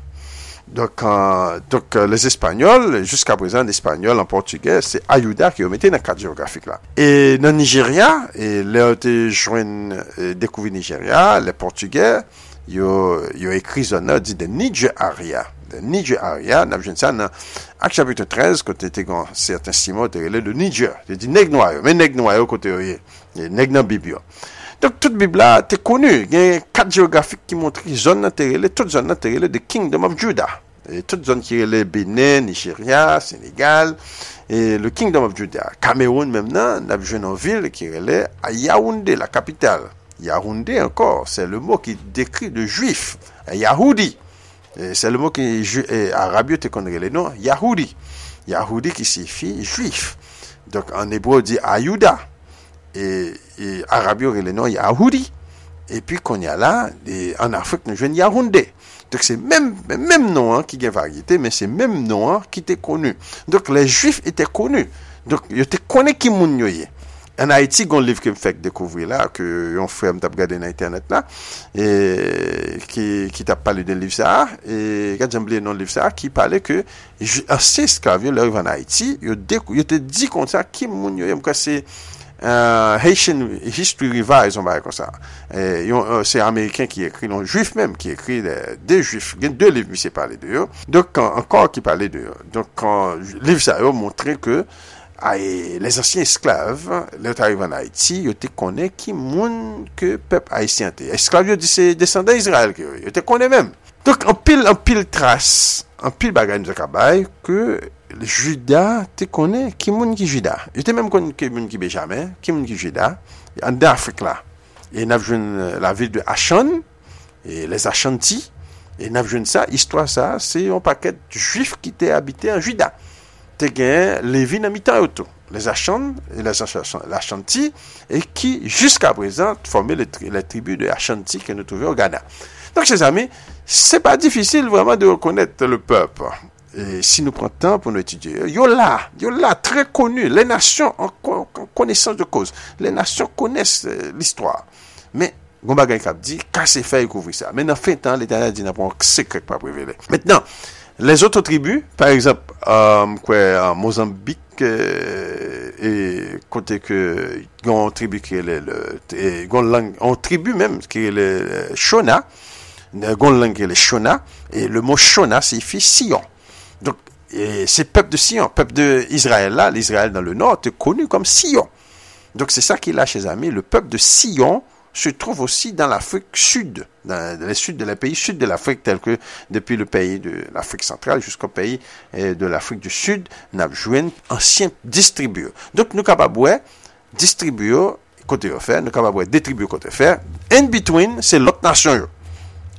Donc, euh, donc euh, les Espagnols, jusqu'à présent, l'Espagnol en portugais, c'est Ayuda qui yo mette nan kat geografik la. E nan Nigeria, e le yo te jwen euh, dekouvi Nigeria, le portugais, yo, yo ekri zonan di de Nigeria. De Nigeria, nan jen sa nan ak chapitre 13, kote te kon certain simo, te rele de Niger. Te di neg noyo, men neg noyo kote euh, yo ye. Neg nan bibyo. Neg Dok tout Bibla te konu, gen kat geografik ki montri zon nan terele, tout zon nan terele de Kingdom of Judah. Et tout zon ki rele Benin, Nigeria, Senegal, le Kingdom of Judah. Kameroun menm nan, nab jwen an vil ki rele a Yaoundé, la kapital. Yaoundé ankor, se le mot ki dekri de juif, a Yahoudi. Se le mot ki Arabyo te kon rele non, Yahoudi. Yahoudi ki sifi juif. Donk an ebro di Ayouda. E Arab yo rele non Yahoudi. E pi konya la, an Afrik nou jwen Yahoundé. Dok se menm nou an ki gen varite, men se menm nou an ki te konu. Dok le juif ete konu. Dok yo te konen ki moun yo ye. An Haiti, gon liv ke m fèk dekouvri la, ke yon fèm tap gade nan internet la, e, ki, ki tap pale den liv sa, e gade jamble nan liv sa, ki pale ke anse eskavyo lè yon an Haiti, yo, dek, yo te di konta ki moun yo, yon kwa se... Uh, Haitian History Revised, on ba kon sa. Uh, yon, uh, se Ameriken ki ekri, non juif menm ki ekri, de juif, gen de liv mi se pale de yo. Donk, ankor ki pale de yo. Donk, liv sa yo montre ke ay, les ansyen esklav, le yo te arrive an Haiti, yo te konen ki moun ke pep Haitien te. Esklav yo di se descendant Israel ki yo, yo te konen menm. Donk, an pil, an pil tras, an pil bagay nou zakabay, ke Juda te connaît qui moun qui Juda. Te même connu qui moun qui Benjamin, qui moun qui Juda, en Afrique là. Et n'a vu la ville de Achan et les Achanti et n'a ça, histoire ça, c'est un paquet de juifs qui étaient habités en Juda. Te gain Lévi dans. Les Achan et les Achanti et qui jusqu'à présent formaient les, tribus de Achanti que nous trouvons au Ghana. Donc, chers amis, c'est pas difficile vraiment de reconnaître le peuple. Et si nous prenons le temps pour nous étudier, Yola, Yola, très connu, les nations en, connaissance de cause, les nations connaissent euh, l'histoire. Mais, Gomba Gankap dit, cassez feuilles couvrir ça. Mais dans fin de temps, l'Éternel dit, n'a pas secret pas privé. Maintenant, les autres tribus, par exemple, euh, quoi, euh, Mozambique, e kote ke yon tribu ki ele yon lang, yon tribu menm ki ele Shona yon lang ki ele Shona e le mot Shona signifi Sion Donc, c'est peuple de Sion, peuple d'Israël là, l'Israël dans le nord, est connu comme Sion. Donc c'est ça qu'il a chez amis. Le peuple de Sion se trouve aussi dans l'Afrique sud, dans le sud de la pays sud de l'Afrique, tel que depuis le pays de l'Afrique centrale jusqu'au pays eh, de l'Afrique du Sud, avons ancien distribueur. Donc nous capables distribuer côté offert, nous capables distribuer côté faire. In between, c'est l'autre nation.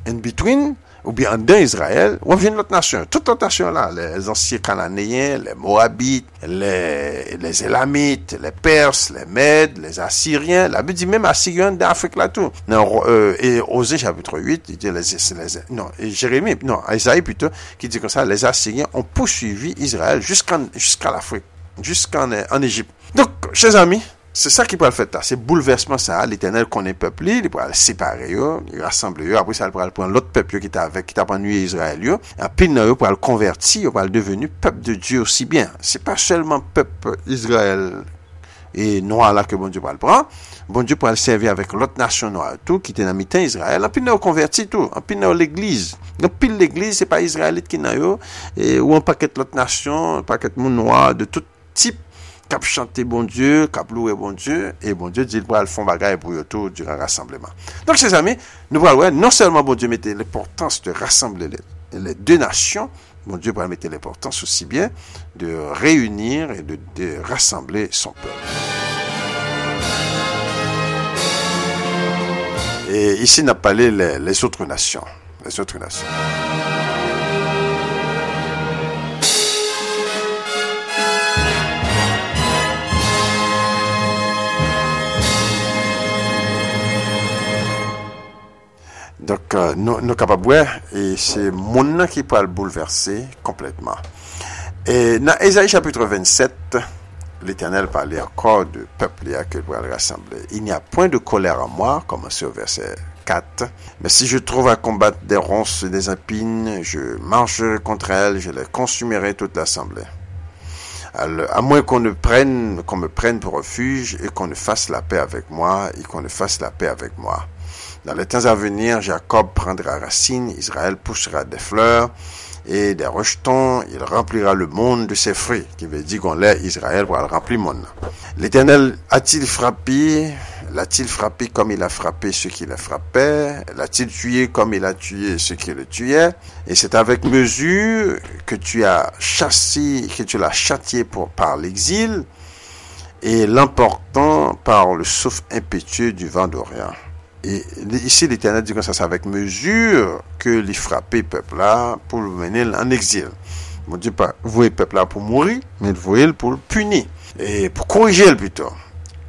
In between, ou bien en Israël, on vient de l'autre nation. Toute l'autre nation là, les anciens Cananéens, les Moabites, les, les Élamites, les Perses, les Mèdes, les Assyriens. La Bible dit même Assyriens d'Afrique là tout. Euh, et Osée chapitre 8, il dit les, non, Jérémie, non, Isaïe plutôt, qui dit comme ça, les Assyriens ont poursuivi Israël jusqu'en, jusqu'à l'Afrique, jusqu'en en Égypte. Donc, chers amis, Se sa ki pral fèt la, se bouleversman sa, l'Eternel konen pepli, li pral separe yo, li rassemble yo, apre sa li pral pran lot pep yo ki ta avek, ki ta pran nuye Israel yo, apil nan yo pral konverti, yo pral devenu pep de Diyo si bien. Se pa selman pep Israel e noa la ke bon Diyo pral pran, bon Diyo pral servi avek lot nasyon noa tou, ki te nan mitan Israel, apil nan yo konverti tou, apil nan yo l'Eglise. Apil l'Eglise, se pa Israelit ki nan yo, e, ou an paket lot nasyon, paket moun noa, de tout tip, cap chanter bon Dieu, cap louer bon Dieu, et bon Dieu dit, le fond bagaille pour tout durant le rassemblement. Donc, chers amis, nous voyons, non seulement bon Dieu mettait l'importance de rassembler les, deux nations, bon Dieu mettre l'importance aussi bien de réunir et de, rassembler son peuple. Et ici, n'a pas les, les autres nations. Les autres nations. Donc, euh, nous, nous capables, et c'est mon qui peut le bouleverser complètement. Et dans Ésaïe chapitre 27, l'Éternel parlait encore de peuple qu'il pourrait le rassembler. Il n'y a point de colère en moi, commencé au verset 4. Mais si je trouve à combattre des ronces et des épines, je marcherai contre elles, je les consumerai toute l'assemblée. À moins qu'on ne prenne, qu'on me prenne pour refuge et qu'on ne fasse la paix avec moi et qu'on ne fasse la paix avec moi. Dans les temps à venir, Jacob prendra racine, Israël poussera des fleurs et des rejetons, il remplira le monde de ses fruits, qui veut dire qu'on l'est Israël pour le remplir le monde. L'Éternel a-t-il frappé, l'a-t-il frappé comme il a frappé ceux qui le frappaient, l'a-t-il tué comme il a tué ceux qui le tuaient, et c'est avec mesure que tu as chassé, que tu l'as châtié par l'exil, et l'emportant par le souffle impétueux du vent d'Orient. Et ici, l'Éternel dit que ça, c'est avec mesure que les frapper peuple là pour le mener en exil. Bon Dieu pas vouer peuple là pour mourir, mais vouer pour le punir. Et pour corriger le plutôt.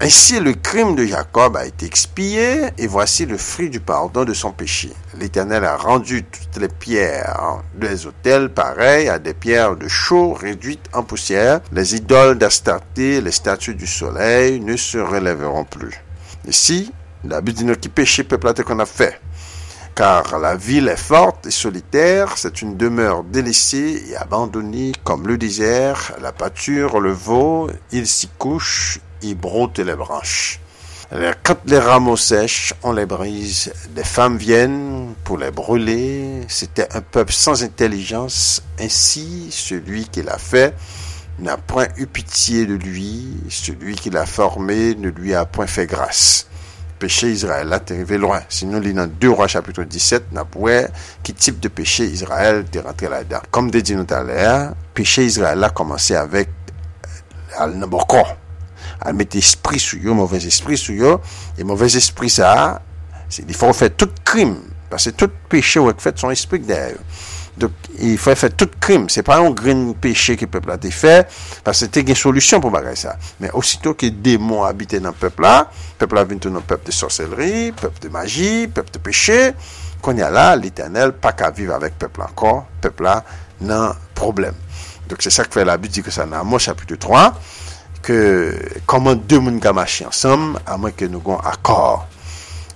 Ainsi, le crime de Jacob a été expié, et voici le fruit du pardon de son péché. L'Éternel a rendu toutes les pierres des hôtels pareilles à des pierres de chaux réduites en poussière. Les idoles d'Astarté, les statues du soleil ne se relèveront plus. Ici, la Bible dit qui péché peuple qu'on a fait. Car la ville est forte et solitaire, c'est une demeure délaissée et abandonnée comme le désert, la pâture, le veau, il s'y couche, il broute les branches. Quand les rameaux sèchent, on les brise. Des femmes viennent pour les brûler. C'était un peuple sans intelligence. Ainsi, celui qui l'a fait n'a point eu pitié de lui. Celui qui l'a formé ne lui a point fait grâce péché Israël t'es arrivé loin. Si nous lisons 2 rois chapitre 17, n'a qui type de péché Israël t'es rentré là-dedans? Comme dit nous tout à l'heure, péché Israël a commencé avec euh, al naboko. Elle met esprit sur eux, mauvais esprit sur eux, et mauvais esprit ça, il faut faire tout crime. Parce que tout péché ou fait son esprit derrière. il fè fè tout krim, se pa an gren peche ki pepla te fè, pase te gen solusyon pou bagay sa. Men osito ki demon habite nan pepla, pepla vintou nan pep de sorcellerie, pep de magi, pep de peche, kon ya la, l'Eternel pa ka vive avèk pepla ankon, pepla nan problem. Dok se sa k fè la bit di ke sa nan Amos chapitou 3, ke koman de moun gamache ansam, a mwen ke nou gon akor.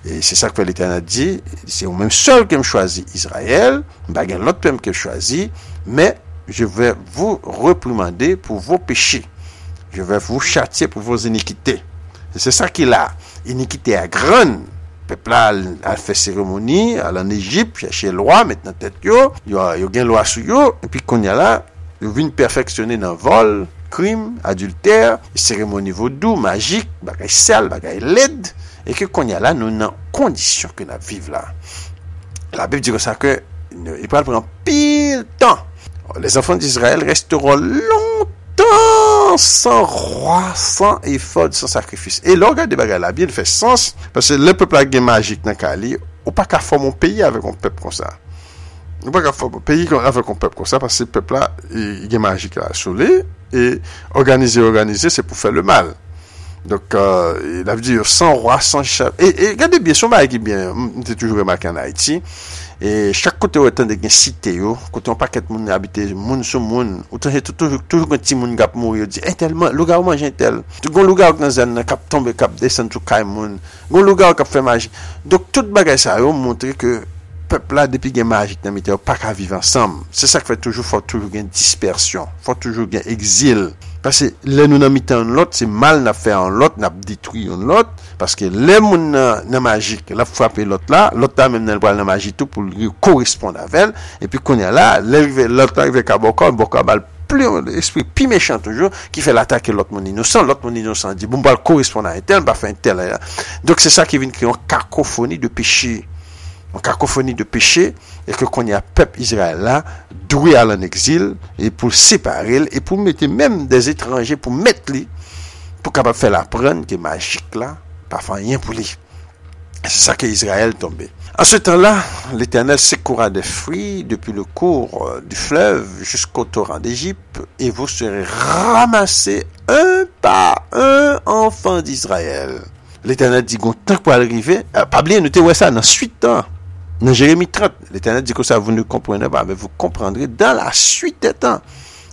Et c'est ça que l'Éternel dit, c'est au même seul que me choisit Israël, baguette l'autre peuple que choisi, mais je vais vous reprimander pour vos péchés. Je vais vous châtier pour vos iniquités. Et c'est ça qu'il a. Iniquité à grande. Peuple là a fait cérémonie, à en Égypte, chercher loi, maintenant tête yo, yo, yo gain loi sur yo, et puis qu'on y a là, yo vient perfectionner dans vol, crime, adultère, cérémonie vaudou, magique, bagay sale, bagay laide. E ke konya la nou nan kondisyon ke nan vive la. La Bib di kon sa ke, i e pral pran pil tan. Oh, les enfants d'Israël resteront longtemps sans roi, sans effort, sans sakrifis. E lor gade bagay la Bib, fè sens, parce le peuple a gen magik nan ka li, ou pa ka fò moun peyi avè kon pep kon sa. Ou pa ka fò moun peyi avè kon pep kon sa, parce le peuple a gen magik la soule, e organize, organize, se pou fè le mal. Dok, euh, la vi di yo, san roi, san chef. E gade bien, son ba e ki bien, mte toujou remak an Haiti. E chak kote ou etan de gen site yo, kote ou paket moun habite, moun sou moun. Ou tan se toujou kon ti moun gap moun yo di, entelman, louga ou manje entel. Gon louga ou nan zan nan kap tombe, kap desen tou kay moun. Gon louga ou kap fe maji. Dok, tout bagay sa yo montre ke pepla depi gen magik nan mite yo, pak a vive ansam. Se sa kwe toujou, fwa toujou gen dispersyon, fwa toujou gen exil. Pase le nou nan mitan an lot, se mal nan fe an lot, nan detwi an lot, paske le moun nan, nan magik, la fwape lot la, lot la men nan pral nan magik tou pou li koresponde avel, epi konya la, lot la rive kabokon, bokon bal pli, espri pi mechan toujou, ki fe l'atake lot moun inosan, lot moun inosan di, bon bal koresponde a etel, ba fe entel a ya. Dok se sa ki vin kriyon kakofoni de pechi, une cacophonie de péché, et que qu'on y a peuple Israël là, doué à l'exil, et pour séparer, et pour mettre même des étrangers, pour mettre les, pour capable faire la prendre, qui est magique là, parfois rien pour lui. C'est ça que Israël tombé. En ce temps-là, l'Éternel s'écoura des fruits depuis le cours euh, du fleuve jusqu'au torrent d'Égypte, et vous serez ramassés un par un enfant d'Israël. L'Éternel dit, tant pour arriver, euh, pas bien, ouais ça, dans suite temps. Dans Jérémie 30, l'Éternel dit que ça, vous ne comprenez pas, mais vous comprendrez dans la suite des temps.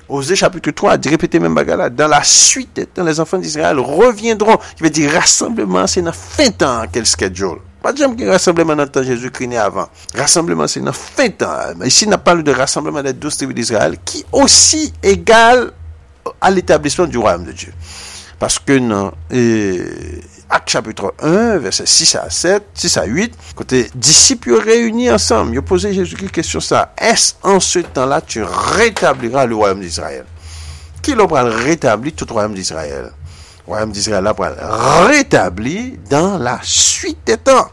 Osée chapitre 3 dit répéter même bagala. Dans la suite des temps, les enfants d'Israël reviendront. Il veut dire rassemblement, c'est dans fin temps quel schedule. Pas de que rassemblement dans le temps Jésus-Christ avant. Rassemblement, c'est dans fin temps. Ici, on parle de rassemblement des douze tribus d'Israël qui aussi égal à l'établissement du royaume de Dieu. Parce que non, et, Acte chapitre 1, verset 6 à 7, 6 à 8, côté disciples réunis ensemble, ils posé Jésus-Christ question ça. Est-ce en ce temps-là tu rétabliras le royaume d'Israël? Qui l'a rétabli tout le royaume d'Israël? Le royaume d'Israël l'a rétabli dans la suite des temps.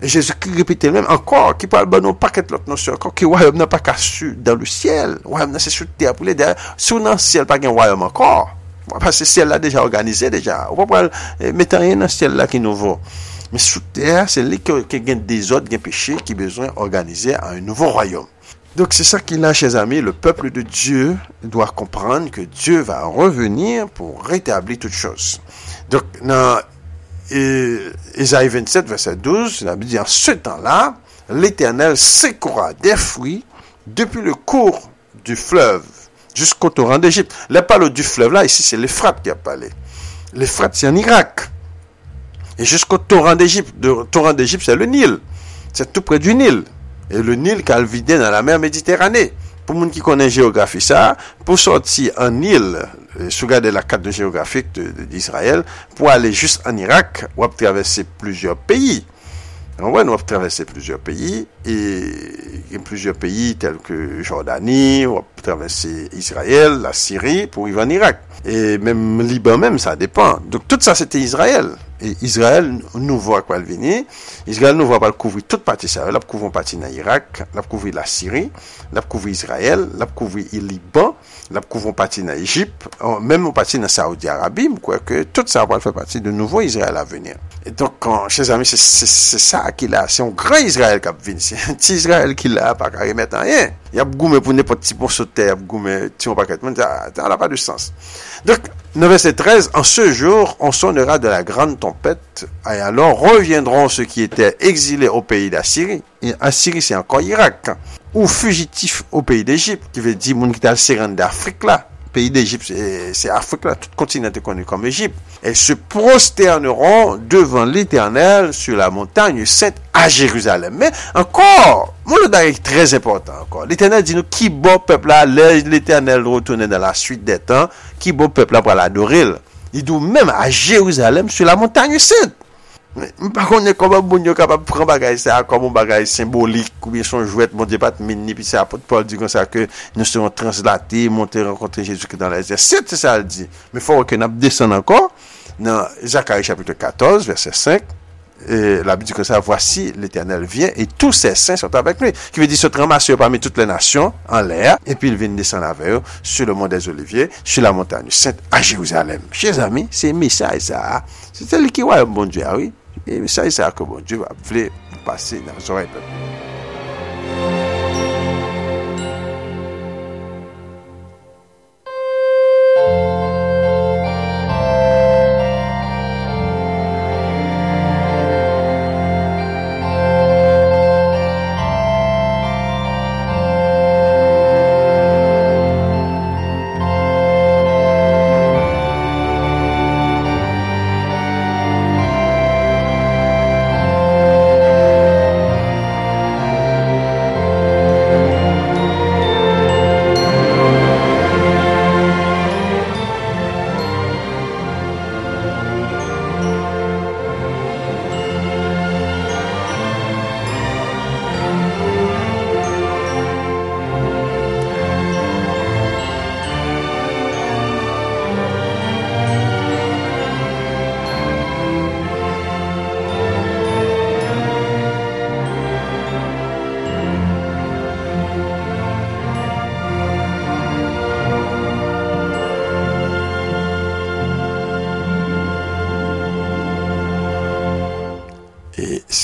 Jésus-Christ répétait même encore, qui parle bon, non pas qu'être l'autre notion encore, qui royaume n'a pas qu'à dans le ciel, royaume n'a c'est sur terre pour les derrière, sur le ciel, pas qu'un royaume encore. Parce que ciel là déjà organisé déjà. On va mettre rien dans ciel là qui nouveau. Mais sous terre, c'est là qui a des autres, des péchés qui besoin d'organiser un nouveau royaume. Donc c'est ça qu'il a, chers amis, le peuple de Dieu doit comprendre que Dieu va revenir pour rétablir toutes choses. Donc dans Isaïe 27, verset 12, la Bible dit, en ce temps-là, l'Éternel sécoura des fruits depuis le cours du fleuve jusqu'au torrent d'Égypte. Là, parle du fleuve, là, ici, c'est l'Euphrate qui a parlé. L'Euphrate, c'est en Irak. Et jusqu'au torrent d'Égypte. Le torrent d'Égypte, c'est le Nil. C'est tout près du Nil. Et le Nil qui a dans la mer Méditerranée. Pour les gens qui connaissent géographie, ça, pour sortir en Nil, si vous la carte géographique d'Israël, pour aller juste en Irak, on va traverser plusieurs pays. On va traverser plusieurs pays, et plusieurs pays tels que Jordanie, on va traverser Israël, la Syrie, pour y en Irak. Et même Liban même, ça dépend. Donc tout ça, c'était Israël. Et Israël nous voit quoi le venir. Israël nous voit pas couvrir toute partie ça. Là, couvrir partie dans Irak, là, couvrir la Syrie, là, couvrir Israël, là, couvrir le Liban, là, couvrir partie dans Égypte, même partie dans Saoudi Arabie, quoi que tout ça va faire partie de nouveau Israël à venir. Et donc, chers amis, c'est ça qu'il a. C'est un grand Israël qui a venu. C'est un petit Israël qu'il a, pas qu'à remettre rien. Il y a beaucoup pour n'importe petit pour sauter, il y a beaucoup, vois pas ça n'a pas de sens. Donc, verset 13, en ce jour, on sonnera de la grande et alors reviendront ceux qui étaient exilés au pays d'Assyrie. Et Assyrie, c'est encore Irak. hein. Ou fugitifs au pays d'Égypte, qui veut dire moun qui d'Afrique là. Pays d'Égypte, c'est- Afrique là, tout continent est connu comme Égypte. Et se prosterneront devant l'Éternel sur la montagne sainte à Jérusalem. Mais encore, mon est très important encore. L'Éternel dit nous, qui bon peuple là, l'Éternel retourne dans la suite des temps, qui bon peuple là pour l'adorer. Il dit même à Jérusalem sur la montagne sainte. Par contre, comment bon Dieu capable de prendre bagage ça comme un bagage symbolique ou bien son jouet, mon Dieu, pas de mini, puis c'est apôtre Paul dit comme ça que nous serons translatés, monter, rencontrer Jésus-Christ dans les airs. C'est ça, il dit. Mais il faut que nous descendions encore dans Zacharie chapitre 14, verset 5. Et la Bible dit que ça, voici, l'Éternel vient et tous ses saints sont avec lui. Qui veut dire se ramasser parmi toutes les nations en l'air et puis il vient descendre avec eux sur le mont des Oliviers, sur la montagne sainte à Jérusalem. Chers amis, c'est message ça. C'est celui qui voit le bon Dieu, ah oui. Et message ça que bon Dieu va appeler passer dans son oreille.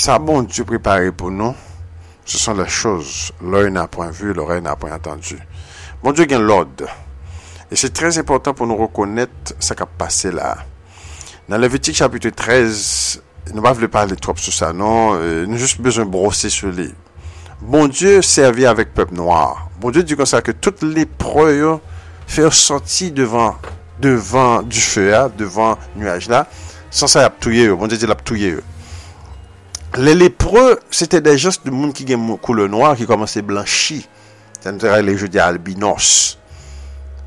sa bon Dieu préparé pour nous, ce sont les choses l'œil n'a point vu, l'oreille n'a point entendu. Bon Dieu gagne l'ordre. Et c'est très important pour nous reconnaître ce qui a passé là. Dans Lévitique chapitre 13, nous ne voulons pas parler trop sur ça, non. Euh, nous avons juste besoin de brosser sur lui. Bon Dieu servit avec peuple noir. Bon Dieu dit comme ça que toutes les preuves faire sortir devant, devant du feu, devant nuage là, sans ça, il a Bon Dieu dit, il a Le lepre, sete de just de moun ki gen koule noy ki komanse blanchi. Sa nou tera le je di albinos.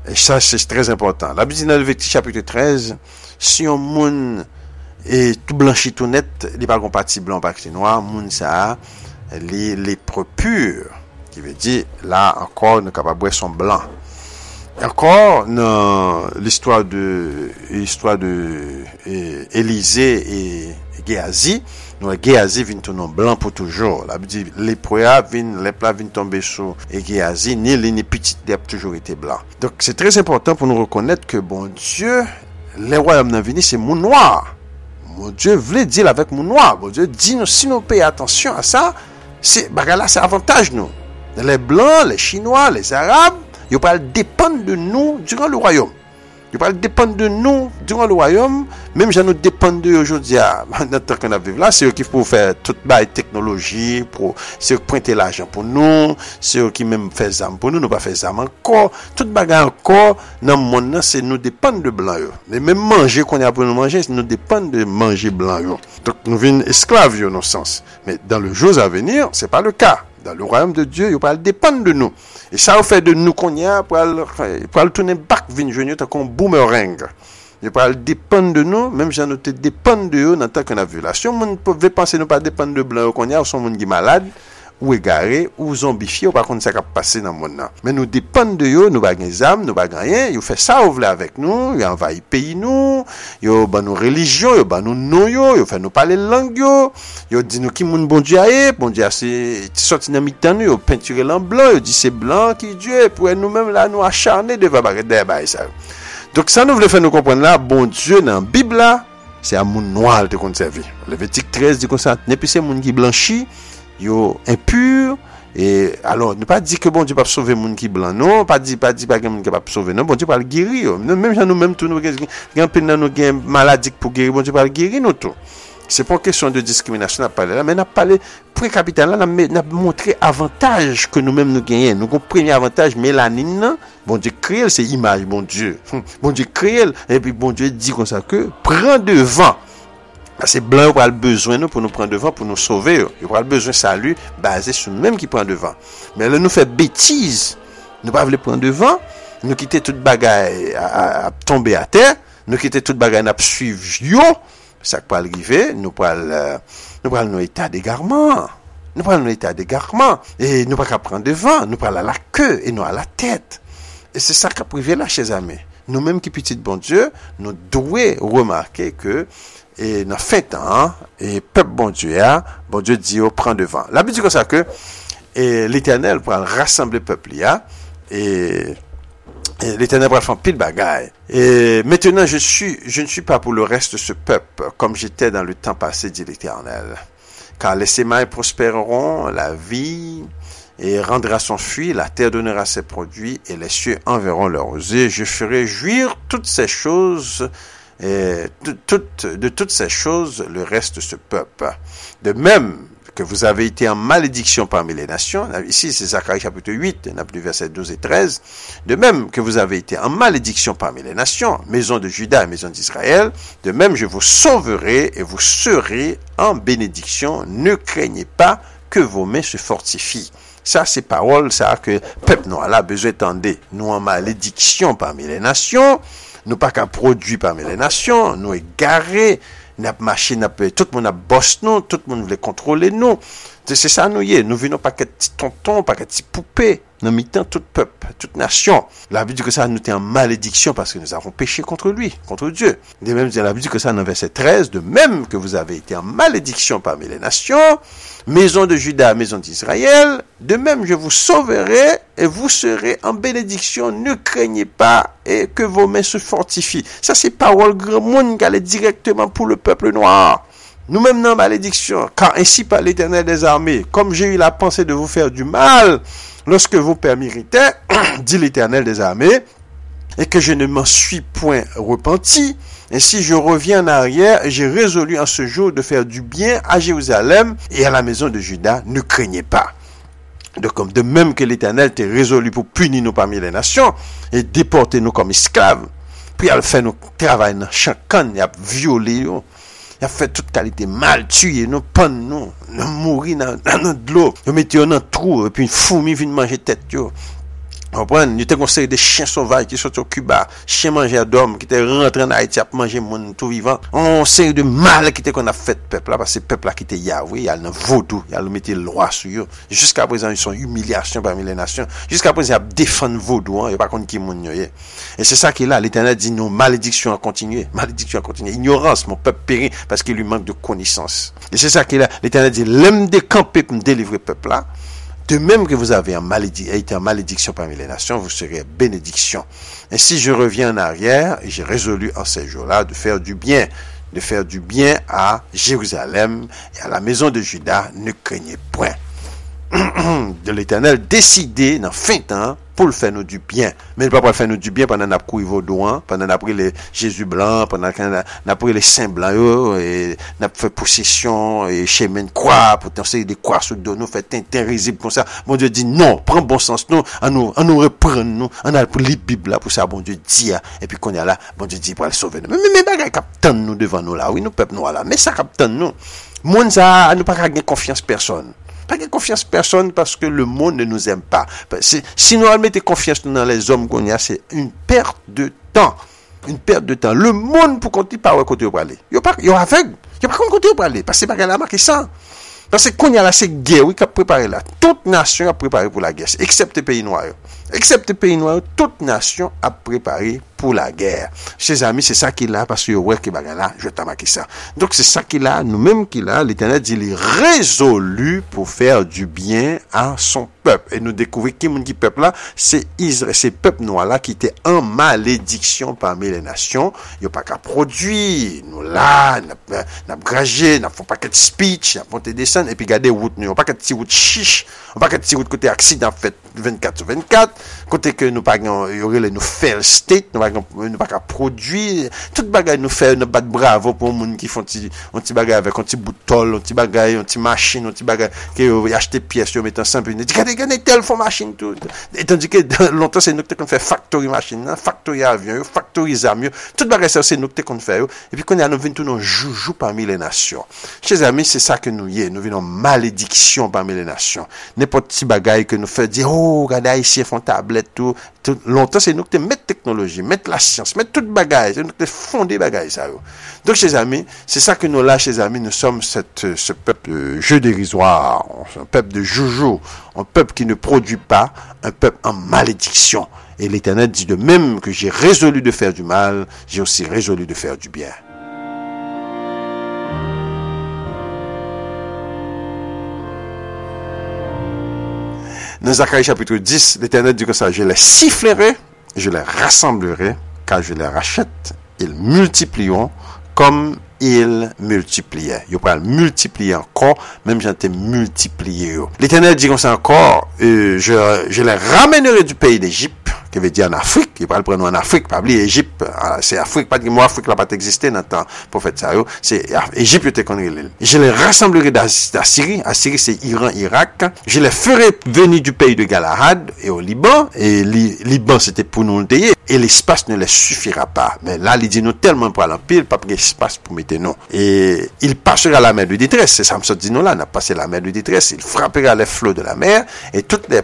E sa, se trez important. La bisi nan Levekti chapitre 13, si yon moun e tout blanchi tout net, li pa kon pati blan pa ki noy, moun sa li lepre pur. Ki ve di, la ankor nou kapabwe son blan. Ankor nan l'histoire de l'histoire de euh, Elize et Geazi, nou e Geazi vin tou non blan pou toujou. La bi di, le proya vin, le pla vin tombe sou e Geazi, ni li ni pitit li ap toujou ete blan. Dok se trez important pou nou rekonnet ke bon Diyo, le royam nan vini se moun noa. Mon Diyo vle dil avèk moun noa. Mon Diyo di nou si nou peye atensyon a sa, baga la se avantaj nou. Le blan, le chinois, le arab, yo pal depan de nou duran le royam. <laughs> Yo pral depan de nou diran le wayom, menm jan nou depan de yo jodi a, nan tan kon ap viv la, se yo ki pou fè tout bay teknoloji, se yo ki prente l'ajan pou nou, se yo ki menm fè zam pou nou, nou pa fè zam anko, tout bagay anko, nan moun nan se nou depan de blan yo. Menm manje kon ap pou nou manje, se nou depan de manje blan yo. Tok nou vin esklav yo nou sens. Men dan le jouz avenir, se pa le ka. Dans le royaume de Dieu, il va dépendre de nous. Et ça, on fait de nous qu'on y a pour le tourner back, venir comme boomerang. Il va dépendre de nous, même si te dépend de eux dans tant qu'on a si On ne peut penser ne pas dépendre de blancs qu'on y a, ou sont qui malade. ou egare, ou zombifiye, ou pa kon sa kap pase nan moun nan. Men nou depan de yo, nou bagen zam, nou bagen yen, yo fe sa ou vle avek nou, yo envayi peyi nou, yo ban nou religyon, yo ban nou nou yo, yo fe nou pale lang yo, yo di nou ki moun bon diya e, bon diya se ti soti nan mitan nou, yo penture lan blan, yo di se blan ki diyo, pou e nou men la nou acharne deva bagen deba e sa. Dok sa nou vle fe nou kompren la, bon diyo nan bib la, se a moun noal te konservi. Levetik 13 di konsant, ne pi se moun ki blanchi, yo impur, e alon, nou pa di ke bon di pa psove moun ki blan, nou, pa di pa di pa gen moun ki pa psove, nou, bon di pa al giri yo, nou menm jan nou menm tou nou gen, gen pen nan nou gen maladik pou giri, bon di pa al giri nou tou. Se pon kesyon de diskriminasyon ap pale la, men ap pale pre-kapital la, nan ap montre avantage ke nou menm nou genyen. Nou kon premi avantage melanin nan, bon dieu kriyel se imaj, bon dieu. Bon dieu kriyel, epi bon dieu di kon sa ke, pren devan. Se blan yo pral bezwen nou pou nou pran devan pou nou sove yo. Yo pral bezwen salu base sou menm ki pran devan. Men lè nou fe betiz. Nou pa vle pran devan. Nou kite tout bagay a tombe a ter. Nou kite tout bagay nap suiv yo. Sak pral rive. Nou pral nou, etat de garman. Nou pral nou etat de garman. E nou pa ka pran devan. Nou pral a la ke. E nou a la tet. E se sak ka prive la che zame. Nou menm ki petit bon dieu. Nou dwe remarke ke... E nan fin tan, e pep bon die a, bon die di yo pran devan. La bi di kon sa ke, l'Eternel pran rassemble pep li a, e l'Eternel fan pil bagay. E mettenan, je ne suis pas pour le reste de ce pep, kom j'étais dans le temps passé, di l'Eternel. Kan les semailles prospéreront, la vie, et rendra son fuit, la terre donnera ses produits, et les cieux enverront leur osé. Je ferai jouir toutes ces choses, et de toutes ces choses, le reste de ce peuple. De même que vous avez été en malédiction parmi les nations, ici c'est Zacharie chapitre 8, verset 12 et 13, de même que vous avez été en malédiction parmi les nations, maison de Judas et maison d'Israël, de même je vous sauverai et vous serez en bénédiction, ne craignez pas que vos mains se fortifient. Ça, c'est parole, ça que peuple noir a besoin d'entendre. Nous en malédiction parmi les nations, nou pa ka prodwi parmi le nasyon, nou e gare, nap mache, nap, tout moun ap bos nou, tout moun vle kontrole nou, Se sa nou ye, nou vi nou pa ket ti tonton, pa ket ti poupe, nou mitan tout pep, tout nasyon. La bi di ke sa nou te en malediksyon, paske nou avon peche kontre lui, kontre Dieu. De mem, la bi di ke sa nou verset 13, de mem ke vous avez ete en malediksyon parmi le nasyon, Maison de Judas, maison d'Israël, de même je vous sauverai et vous serez en bénédiction. Ne craignez pas et que vos mains se fortifient. Ça, c'est parole grand monde qui allait directement pour le peuple noir. Nous-mêmes dans malédiction, car ainsi par l'éternel des armées, comme j'ai eu la pensée de vous faire du mal, lorsque vos pères m'irritaient, <clears throat> dit l'éternel des armées, et que je ne m'en suis point repenti, et si je reviens en arrière, j'ai résolu en ce jour de faire du bien à Jérusalem et à la maison de Judas. Ne craignez pas. De, comme de même que l'Éternel t'est résolu pour punir nous parmi les nations et déporter nous comme esclaves, puis elle fait nous travailler dans chacun, il a violé, il Ya fè tout kalite mal, tuye nou, pan nou, nou mouri nan, nan, nan dlo. Yo mette yo nan trou, epi foumi vin manje tet yo. Anpwen, yo te konsey de chen sovaj ki sot yo Cuba, chen manje adom ki te rentre an Haiti ap manje moun tou vivan. An sey de mal ki te kon a fet pepla, pas se pepla ki te yavwe, yal nan vodou, yal mette lwa sou yo. Jiska prezant, yon son humilyasyon parmi le nasyon. Jiska prezant, ap defan vodou, an, yo pa kon ki moun yo ye. E se sa ki la, l'Eternel di nou malediksyon an kontinye, <laughs> malediksyon an kontinye, ignorans moun pep peri, paske li mank de konisans. E se sa ki la, l'Eternel di lem de kanpe pou m delivre pepla, De même que vous avez été en malédiction parmi les nations, vous serez bénédiction. Et si je reviens en arrière, j'ai résolu en ces jours-là de faire du bien, de faire du bien à Jérusalem et à la maison de Judas, ne craignez point. <coughs> de l'Eternel deside nan fin tan pou l fè nou du byen. Men pa pou l fè nou du byen pandan ap kou yvo douan, pandan ap pri le Jésus blan, pandan ap pri le Saint blan yo, nan ap fè posisyon, chè men kwa, pou tan se potansè de kwa sou do nou, fè ten ten rezib kon sa. Bon Dieu di non, pren bon sens nou, an nou, an nou repren nou, an al pou li bib la pou sa bon Dieu di ya. E pi kon ya la, bon Dieu di pou al sove nou. Men men bagay kap tan nou devan nou la, oui nou pep nou ala, men sa kap tan nou. Moun za, an nou pa kak konfians person. Pas de confiance personne parce que le monde ne nous aime pas. Si nous mettons confiance dans les hommes qu'on a, c'est une perte de temps. Une perte de temps. Le monde pour continuer par où côté aller. Il y pas aveugle. Il pas côté pour aller parce que c'est pas la marque ça. Parce que qu'on y a c'est guerre, qui a préparé là. Toute nation a préparé pour la guerre, excepté les pays noirs. Eksepte peyi noy yo, tout nasyon ap prepari pou la ger. Che zami, se sa ki la, paswe yo wek ki baga la, je taba ki sa. Donk se sa ki la, nou menm ki la, l'Eternet di li rezolu pou fer du bien a son pep. E nou dekouvri ki moun ki pep la, se pep noy la ki te an malediksyon parmi le nasyon. Yo pa ka prodwi, nou la, nap graje, nap fon paket speech, nap fonte desen, epi gade wout nou. Yo pa ket si wout chish, yo pa ket si wout kote aksid, nap fet 24 sur 24, Kote ke nou pa yon yorele nou fail state, nou pa ka prodwi, tout bagay nou fail nou bat bravo pou moun ki fon ti, ti bagay avek, on ti boutol, on ti bagay, on ti machin, on ti bagay, ki yo achete piyes, yo metan sanpe, yon di kade gane tel fon machin tout. Etan di ke <laughs> lontan se nou te kon fè factory machin nan, factory avyon yo, factory zam yo, tout bagay se nou te kon fè yo, epi kon yon nou vintou nou joujou parmi le nasyon. Che zami, se sa ke nou ye, nou vinon malediksyon parmi le nasyon. Nepot ti bagay ke nou fè di, oh, gade a yisi fon ta tablette, tout. longtemps, c'est nous qui mettons technologie, mettre la science, mettre toute bagaille, c'est nous qui fondé bagaille, ça. Donc, chers amis, c'est ça que nous là, chers amis, nous sommes cette, ce peuple de jeu dérisoire, un peuple de joujou, un peuple qui ne produit pas, un peuple en malédiction. Et l'Éternel dit de même que j'ai résolu de faire du mal, j'ai aussi résolu de faire du bien. Dans Zacharie chapitre 10, l'Éternel dit que ça, je les sifflerai, je les rassemblerai, car je les rachète. Ils multiplieront comme ils multipliaient. Ils pourront multiplier encore, même j'étais multiplié. L'Éternel dit comme ça encore, euh, je, je les ramènerai du pays d'Égypte qui veut dire en Afrique, il parle prendre en Afrique, pas oublier Égypte, ah, c'est Afrique, pas dire moi Afrique n'a pas existé dans le temps prophète ça c'est Égypte était connu Je les rassemblerai d'Assyrie, Assyrie c'est Iran, Irak, je les ferai venir du pays de Galahad et au Liban, et Liban c'était pour nous le et l'espace ne les suffira pas. Mais là, il dit nous tellement pour l'empire, pas d'espace pour mettre nous. Et il passera la mer de détresse, c'est Samson dit nous là, on a passé la mer de détresse, il frappera les flots de la mer, et toutes les,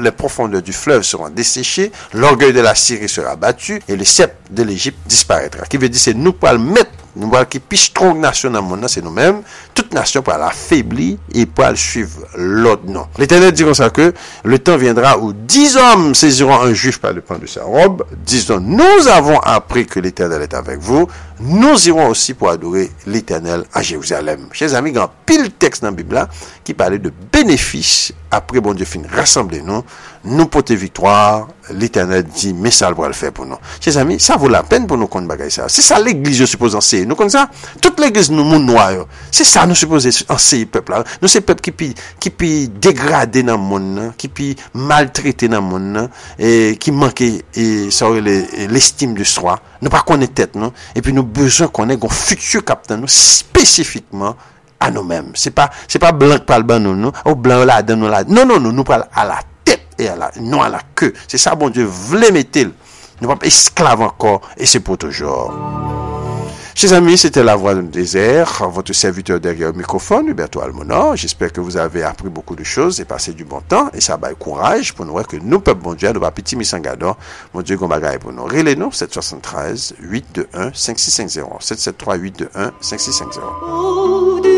les profondeurs du fleuve seront desséchées l'orgueil de la Syrie sera battu et le sceptre de l'Égypte disparaîtra. Qui veut dire c'est nous pour le mettre nous voyons qui plus strong nation dans le monde, c'est nous-mêmes. Toute nation pour l'affaiblir et pour suivre l'autre nom. L'Éternel dit comme ça que le temps viendra où dix hommes saisiront un juif par le pan de sa robe, disant, nous avons appris que l'Éternel est avec vous, nous irons aussi pour adorer l'Éternel à Jérusalem. Chers amis, il y a un pile texte dans la Bible qui parlait de bénéfices après bon Dieu fin rassembler nous, porter victoire, l'Éternel dit, mais ça va le faire pour nous. Chers amis, ça vaut la peine pour nous qu'on bagaille ça. C'est ça l'église, je suppose, enseigner. enseye. Nou kon sa, tout l'Eglise nou moun noy yo. Se sa nou suppose enseye pepl la. Nou se pepl ki pi, ki pi degradé nan moun nan, ki pi maltrete nan moun nan, e, ki manke l'estime le, de swa. Nou pa konen tet nou, e pi nou bezon konen kon futur kapten non, nou, spesifikman a nou menm. Se pa, se pa blan pal ban nou nou, ou blan la dan nou la. Non, non, non, nou pal a la tet e a la, non a la ke. Se sa bon Dieu vle metel. Nou pap esklav ankor, e se pou toujor. Chers amis, c'était La Voix du désert, votre serviteur derrière le microphone, Huberto Almonor. J'espère que vous avez appris beaucoup de choses et passé du bon temps. Et ça va courage pour nous voir que nous, peuple bon Dieu, nous va petit misangado, mon Dieu, bagaille pour nous. Relez-nous, 773 821 5650. 773 821 5650.